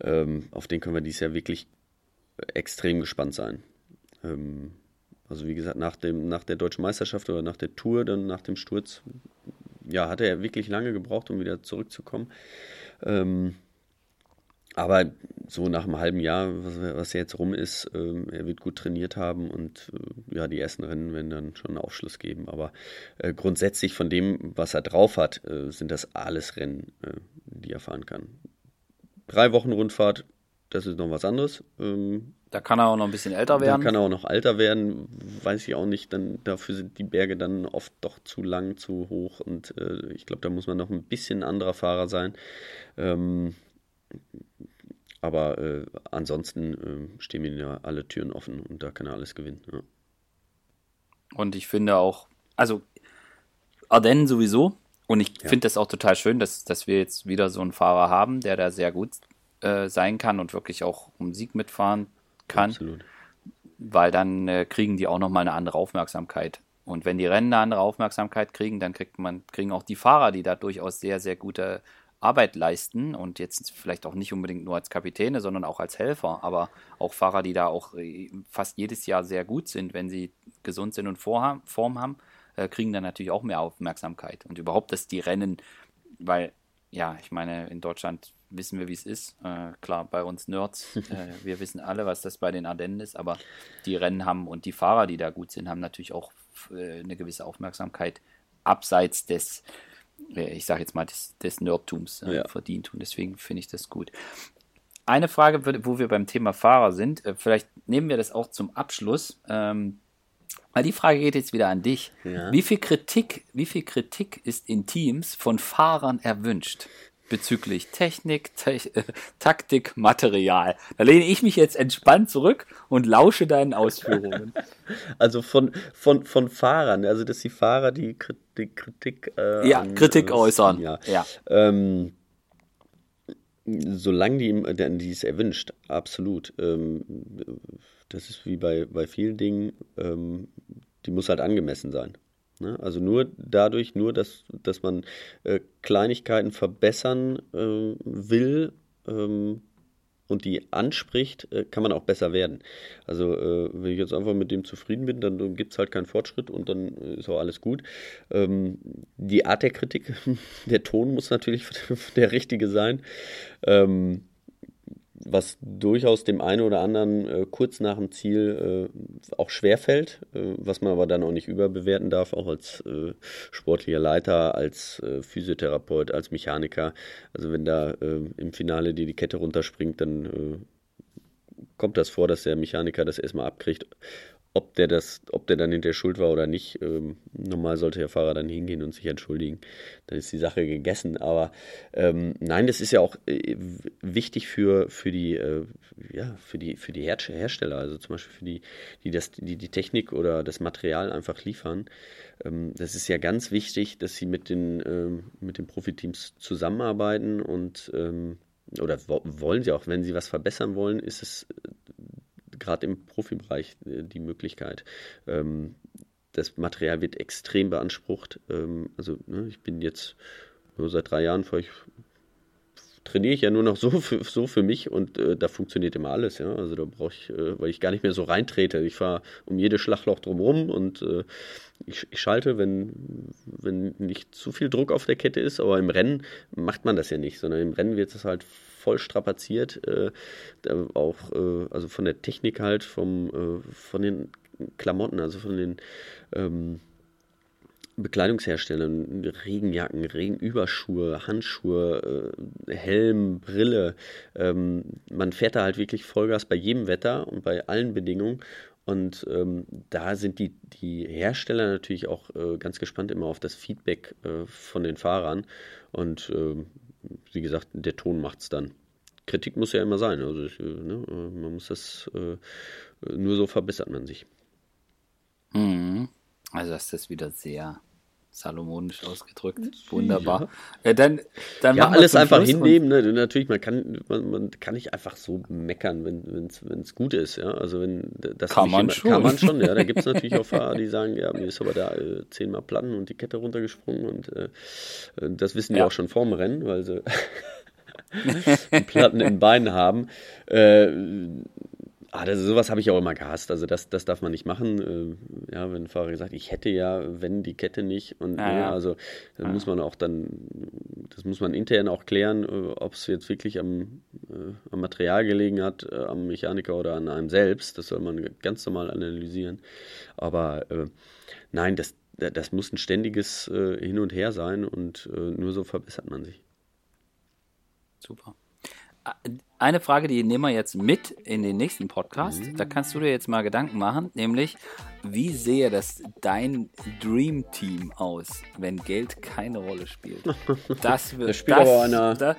ähm, auf den können wir dieses Jahr wirklich extrem gespannt sein. Ähm, also wie gesagt, nach, dem, nach der deutschen Meisterschaft oder nach der Tour, dann nach dem Sturz, ja, hat er wirklich lange gebraucht, um wieder zurückzukommen. Ähm, aber so nach einem halben Jahr, was, was jetzt rum ist, äh, er wird gut trainiert haben und äh, ja, die ersten Rennen werden dann schon einen Aufschluss geben. Aber äh, grundsätzlich von dem, was er drauf hat, äh, sind das alles Rennen, äh, die er fahren kann. Drei Wochen Rundfahrt, das ist noch was anderes. Ähm, da kann er auch noch ein bisschen älter werden. Da kann er auch noch älter werden, weiß ich auch nicht. Dann, dafür sind die Berge dann oft doch zu lang, zu hoch und äh, ich glaube, da muss man noch ein bisschen anderer Fahrer sein. Ähm, aber äh, ansonsten äh, stehen mir ja alle Türen offen und da kann er alles gewinnen. Ja. Und ich finde auch, also Ardennen sowieso. Und ich ja. finde das auch total schön, dass, dass wir jetzt wieder so einen Fahrer haben, der da sehr gut äh, sein kann und wirklich auch um Sieg mitfahren kann. Absolut. Weil dann äh, kriegen die auch nochmal eine andere Aufmerksamkeit. Und wenn die Rennen eine andere Aufmerksamkeit kriegen, dann kriegt man, kriegen auch die Fahrer, die da durchaus sehr, sehr gute Arbeit leisten und jetzt vielleicht auch nicht unbedingt nur als Kapitäne, sondern auch als Helfer, aber auch Fahrer, die da auch äh, fast jedes Jahr sehr gut sind, wenn sie gesund sind und Form haben, äh, kriegen dann natürlich auch mehr Aufmerksamkeit. Und überhaupt, dass die Rennen, weil, ja, ich meine, in Deutschland wissen wir, wie es ist. Äh, klar, bei uns Nerds, äh, wir wissen alle, was das bei den Ardennen ist, aber die Rennen haben und die Fahrer, die da gut sind, haben natürlich auch äh, eine gewisse Aufmerksamkeit abseits des, ich sage jetzt mal, des, des Nerdtums äh, ja. verdient und deswegen finde ich das gut. Eine Frage, wo wir beim Thema Fahrer sind, äh, vielleicht nehmen wir das auch zum Abschluss. Ähm, weil die Frage geht jetzt wieder an dich. Ja. Wie viel Kritik, wie viel Kritik ist in Teams von Fahrern erwünscht? Bezüglich Technik, Te Taktik, Material. Da lehne ich mich jetzt entspannt zurück und lausche deinen Ausführungen. Also von, von, von Fahrern, also dass die Fahrer die, die Kritik. Äh, ja, an, Kritik äußern. Ja. ja. Ähm, solange die, die es erwünscht, absolut. Ähm, das ist wie bei, bei vielen Dingen, ähm, die muss halt angemessen sein. Ne? Also nur dadurch, nur dass, dass man äh, Kleinigkeiten verbessern äh, will ähm, und die anspricht, äh, kann man auch besser werden. Also äh, wenn ich jetzt einfach mit dem zufrieden bin, dann gibt es halt keinen Fortschritt und dann ist auch alles gut. Ähm, die Art der Kritik, der Ton muss natürlich der richtige sein. Ähm, was durchaus dem einen oder anderen äh, kurz nach dem Ziel äh, auch schwerfällt, äh, was man aber dann auch nicht überbewerten darf, auch als äh, sportlicher Leiter, als äh, Physiotherapeut, als Mechaniker. Also wenn da äh, im Finale dir die Kette runterspringt, dann kommt das vor, dass der Mechaniker das erstmal abkriegt, ob der das, ob der dann hinterher schuld war oder nicht. Ähm, normal sollte der Fahrer dann hingehen und sich entschuldigen. Dann ist die Sache gegessen. Aber ähm, nein, das ist ja auch äh, wichtig für, für die, äh, ja, für die, für die Hersteller, also zum Beispiel für die, die das, die, die Technik oder das Material einfach liefern. Ähm, das ist ja ganz wichtig, dass sie mit den, ähm, mit den Profiteams zusammenarbeiten und ähm, oder wollen sie auch, wenn sie was verbessern wollen, ist es gerade im Profibereich äh, die Möglichkeit. Ähm, das Material wird extrem beansprucht. Ähm, also ne, ich bin jetzt nur seit drei Jahren vor ich trainiere ich ja nur noch so für, so für mich und äh, da funktioniert immer alles, ja. Also da brauche ich, äh, weil ich gar nicht mehr so reintrete. Ich fahre um jedes Schlagloch drumherum und äh, ich, ich, schalte, wenn, wenn nicht zu viel Druck auf der Kette ist, aber im Rennen macht man das ja nicht, sondern im Rennen wird es halt voll strapaziert, äh, auch äh, also von der Technik halt, vom, äh, von den Klamotten, also von den ähm, Bekleidungsherstellern, Regenjacken, Regenüberschuhe, Handschuhe, äh, Helm, Brille. Ähm, man fährt da halt wirklich Vollgas bei jedem Wetter und bei allen Bedingungen. Und ähm, da sind die, die Hersteller natürlich auch äh, ganz gespannt immer auf das Feedback äh, von den Fahrern. Und ähm, wie gesagt, der Ton macht es dann. Kritik muss ja immer sein. Also äh, ne, äh, man muss das äh, nur so verbessert man sich. Mhm. Also das ist wieder sehr salomonisch ausgedrückt. Wunderbar. Ja, äh, dann, dann ja alles einfach Schluss hinnehmen. Ne? Natürlich, man kann, man, man, kann nicht einfach so meckern, wenn es gut ist. Ja? Also wenn das kann man immer, schon. Kann man schon. Ja, da gibt es natürlich auch Fahrer, die sagen, ja, mir ist aber da äh, zehnmal Platten und die Kette runtergesprungen und äh, das wissen die ja. auch schon vorm Rennen, weil sie Platten im Bein haben. Äh, Ah, das, sowas habe ich auch immer gehasst. Also das, das darf man nicht machen. Äh, ja, wenn ein Fahrer sagt, ich hätte ja, wenn die Kette nicht. Und ja, ja. also dann ja. muss man auch dann, das muss man intern auch klären, äh, ob es jetzt wirklich am, äh, am Material gelegen hat, äh, am Mechaniker oder an einem selbst. Das soll man ganz normal analysieren. Aber äh, nein, das, das muss ein ständiges äh, Hin und Her sein und nur so verbessert man sich. Super eine Frage, die nehmen wir jetzt mit in den nächsten Podcast. Da kannst du dir jetzt mal Gedanken machen, nämlich wie sehe das dein Dream Team aus, wenn Geld keine Rolle spielt? Das wird. Da spielt das, aber einer da,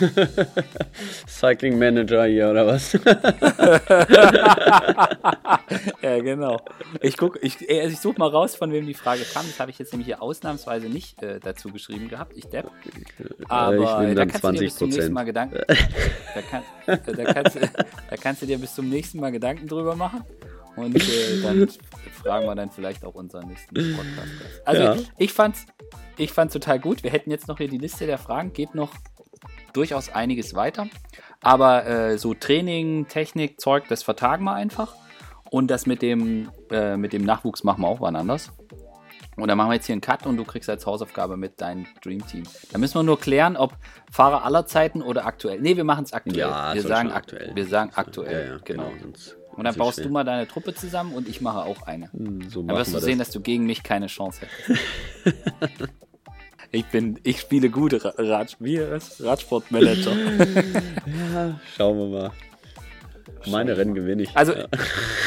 Cycling Manager hier oder was? ja, genau. Ich guck, ich, also ich suche mal raus, von wem die Frage kam. Das habe ich jetzt nämlich hier ausnahmsweise nicht äh, dazu geschrieben gehabt. Ich depp. Aber ich da kannst 20%. du dir bis zum nächsten Mal Gedanken. Da, kann, da, kannst, da kannst du dir bis zum nächsten Mal Gedanken drüber machen. Und äh, dann fragen wir dann vielleicht auch unseren nächsten Podcast. Also ja. ich fand's, ich fand's total gut. Wir hätten jetzt noch hier die Liste der Fragen, geht noch durchaus einiges weiter. Aber äh, so Training, Technik, Zeug, das vertagen wir einfach. Und das mit dem, äh, mit dem Nachwuchs machen wir auch wann anders. Und dann machen wir jetzt hier einen Cut und du kriegst als Hausaufgabe mit deinem Dream Team. Da müssen wir nur klären, ob Fahrer aller Zeiten oder aktuell. Nee, wir machen es aktuell. Ja, wir sagen aktuell. Wir sagen aktuell. Ja, ja, genau. genau. Und dann baust schwer. du mal deine Truppe zusammen und ich mache auch eine. Hm, so dann wirst du sehen, das. dass du gegen mich keine Chance hättest. ich bin, ich spiele gut Rad, Radsportmanager. ja, schauen wir mal. Meine Rennen gewinne ich. Also, ja.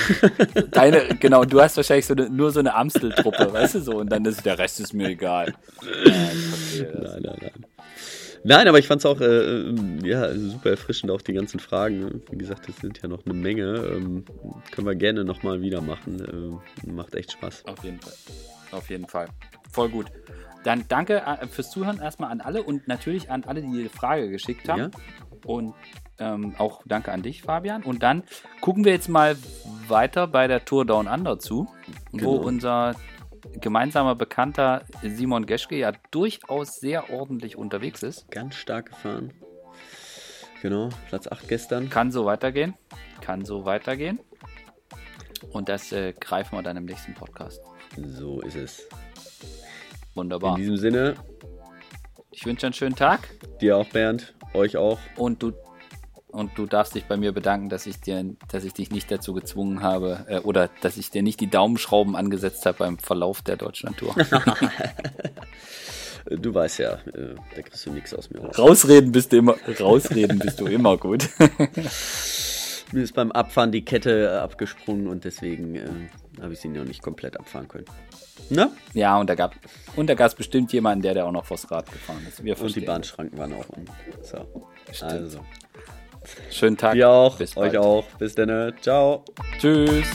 deine, genau, du hast wahrscheinlich so eine, nur so eine Amstel-Truppe, weißt du so, und dann ist der Rest ist mir egal. Nein, nein, nein. Nein, aber ich fand es auch äh, ja, super erfrischend, auch die ganzen Fragen. Wie gesagt, es sind ja noch eine Menge. Ähm, können wir gerne nochmal wieder machen. Äh, macht echt Spaß. Auf jeden Fall. Auf jeden Fall. Voll gut. Dann danke äh, fürs Zuhören erstmal an alle und natürlich an alle, die die Frage geschickt haben. Ja. Und ähm, auch danke an dich, Fabian. Und dann gucken wir jetzt mal weiter bei der Tour Down Under zu, genau. wo unser gemeinsamer Bekannter Simon Geschke ja durchaus sehr ordentlich unterwegs ist. Ganz stark gefahren. Genau, Platz 8 gestern. Kann so weitergehen. Kann so weitergehen. Und das äh, greifen wir dann im nächsten Podcast. So ist es. Wunderbar. In diesem Sinne. Ich wünsche einen schönen Tag. Dir auch, Bernd. Euch auch. Und du und du darfst dich bei mir bedanken, dass ich dir, dass ich dich nicht dazu gezwungen habe äh, oder dass ich dir nicht die Daumenschrauben angesetzt habe beim Verlauf der Deutschlandtour. du weißt ja, äh, da kriegst du nichts aus mir raus. Rausreden bist du immer, rausreden bist du immer gut. mir ist beim Abfahren die Kette äh, abgesprungen und deswegen äh, habe ich sie noch nicht komplett abfahren können. Ne? Ja, und da gab es bestimmt jemanden, der da auch noch vors Rad gefahren ist. und die Bahnschranken waren auch um. So. Stimmt. Also. Schönen Tag. Ihr auch. Bis bald. Euch auch. Bis dann. Ciao. Tschüss.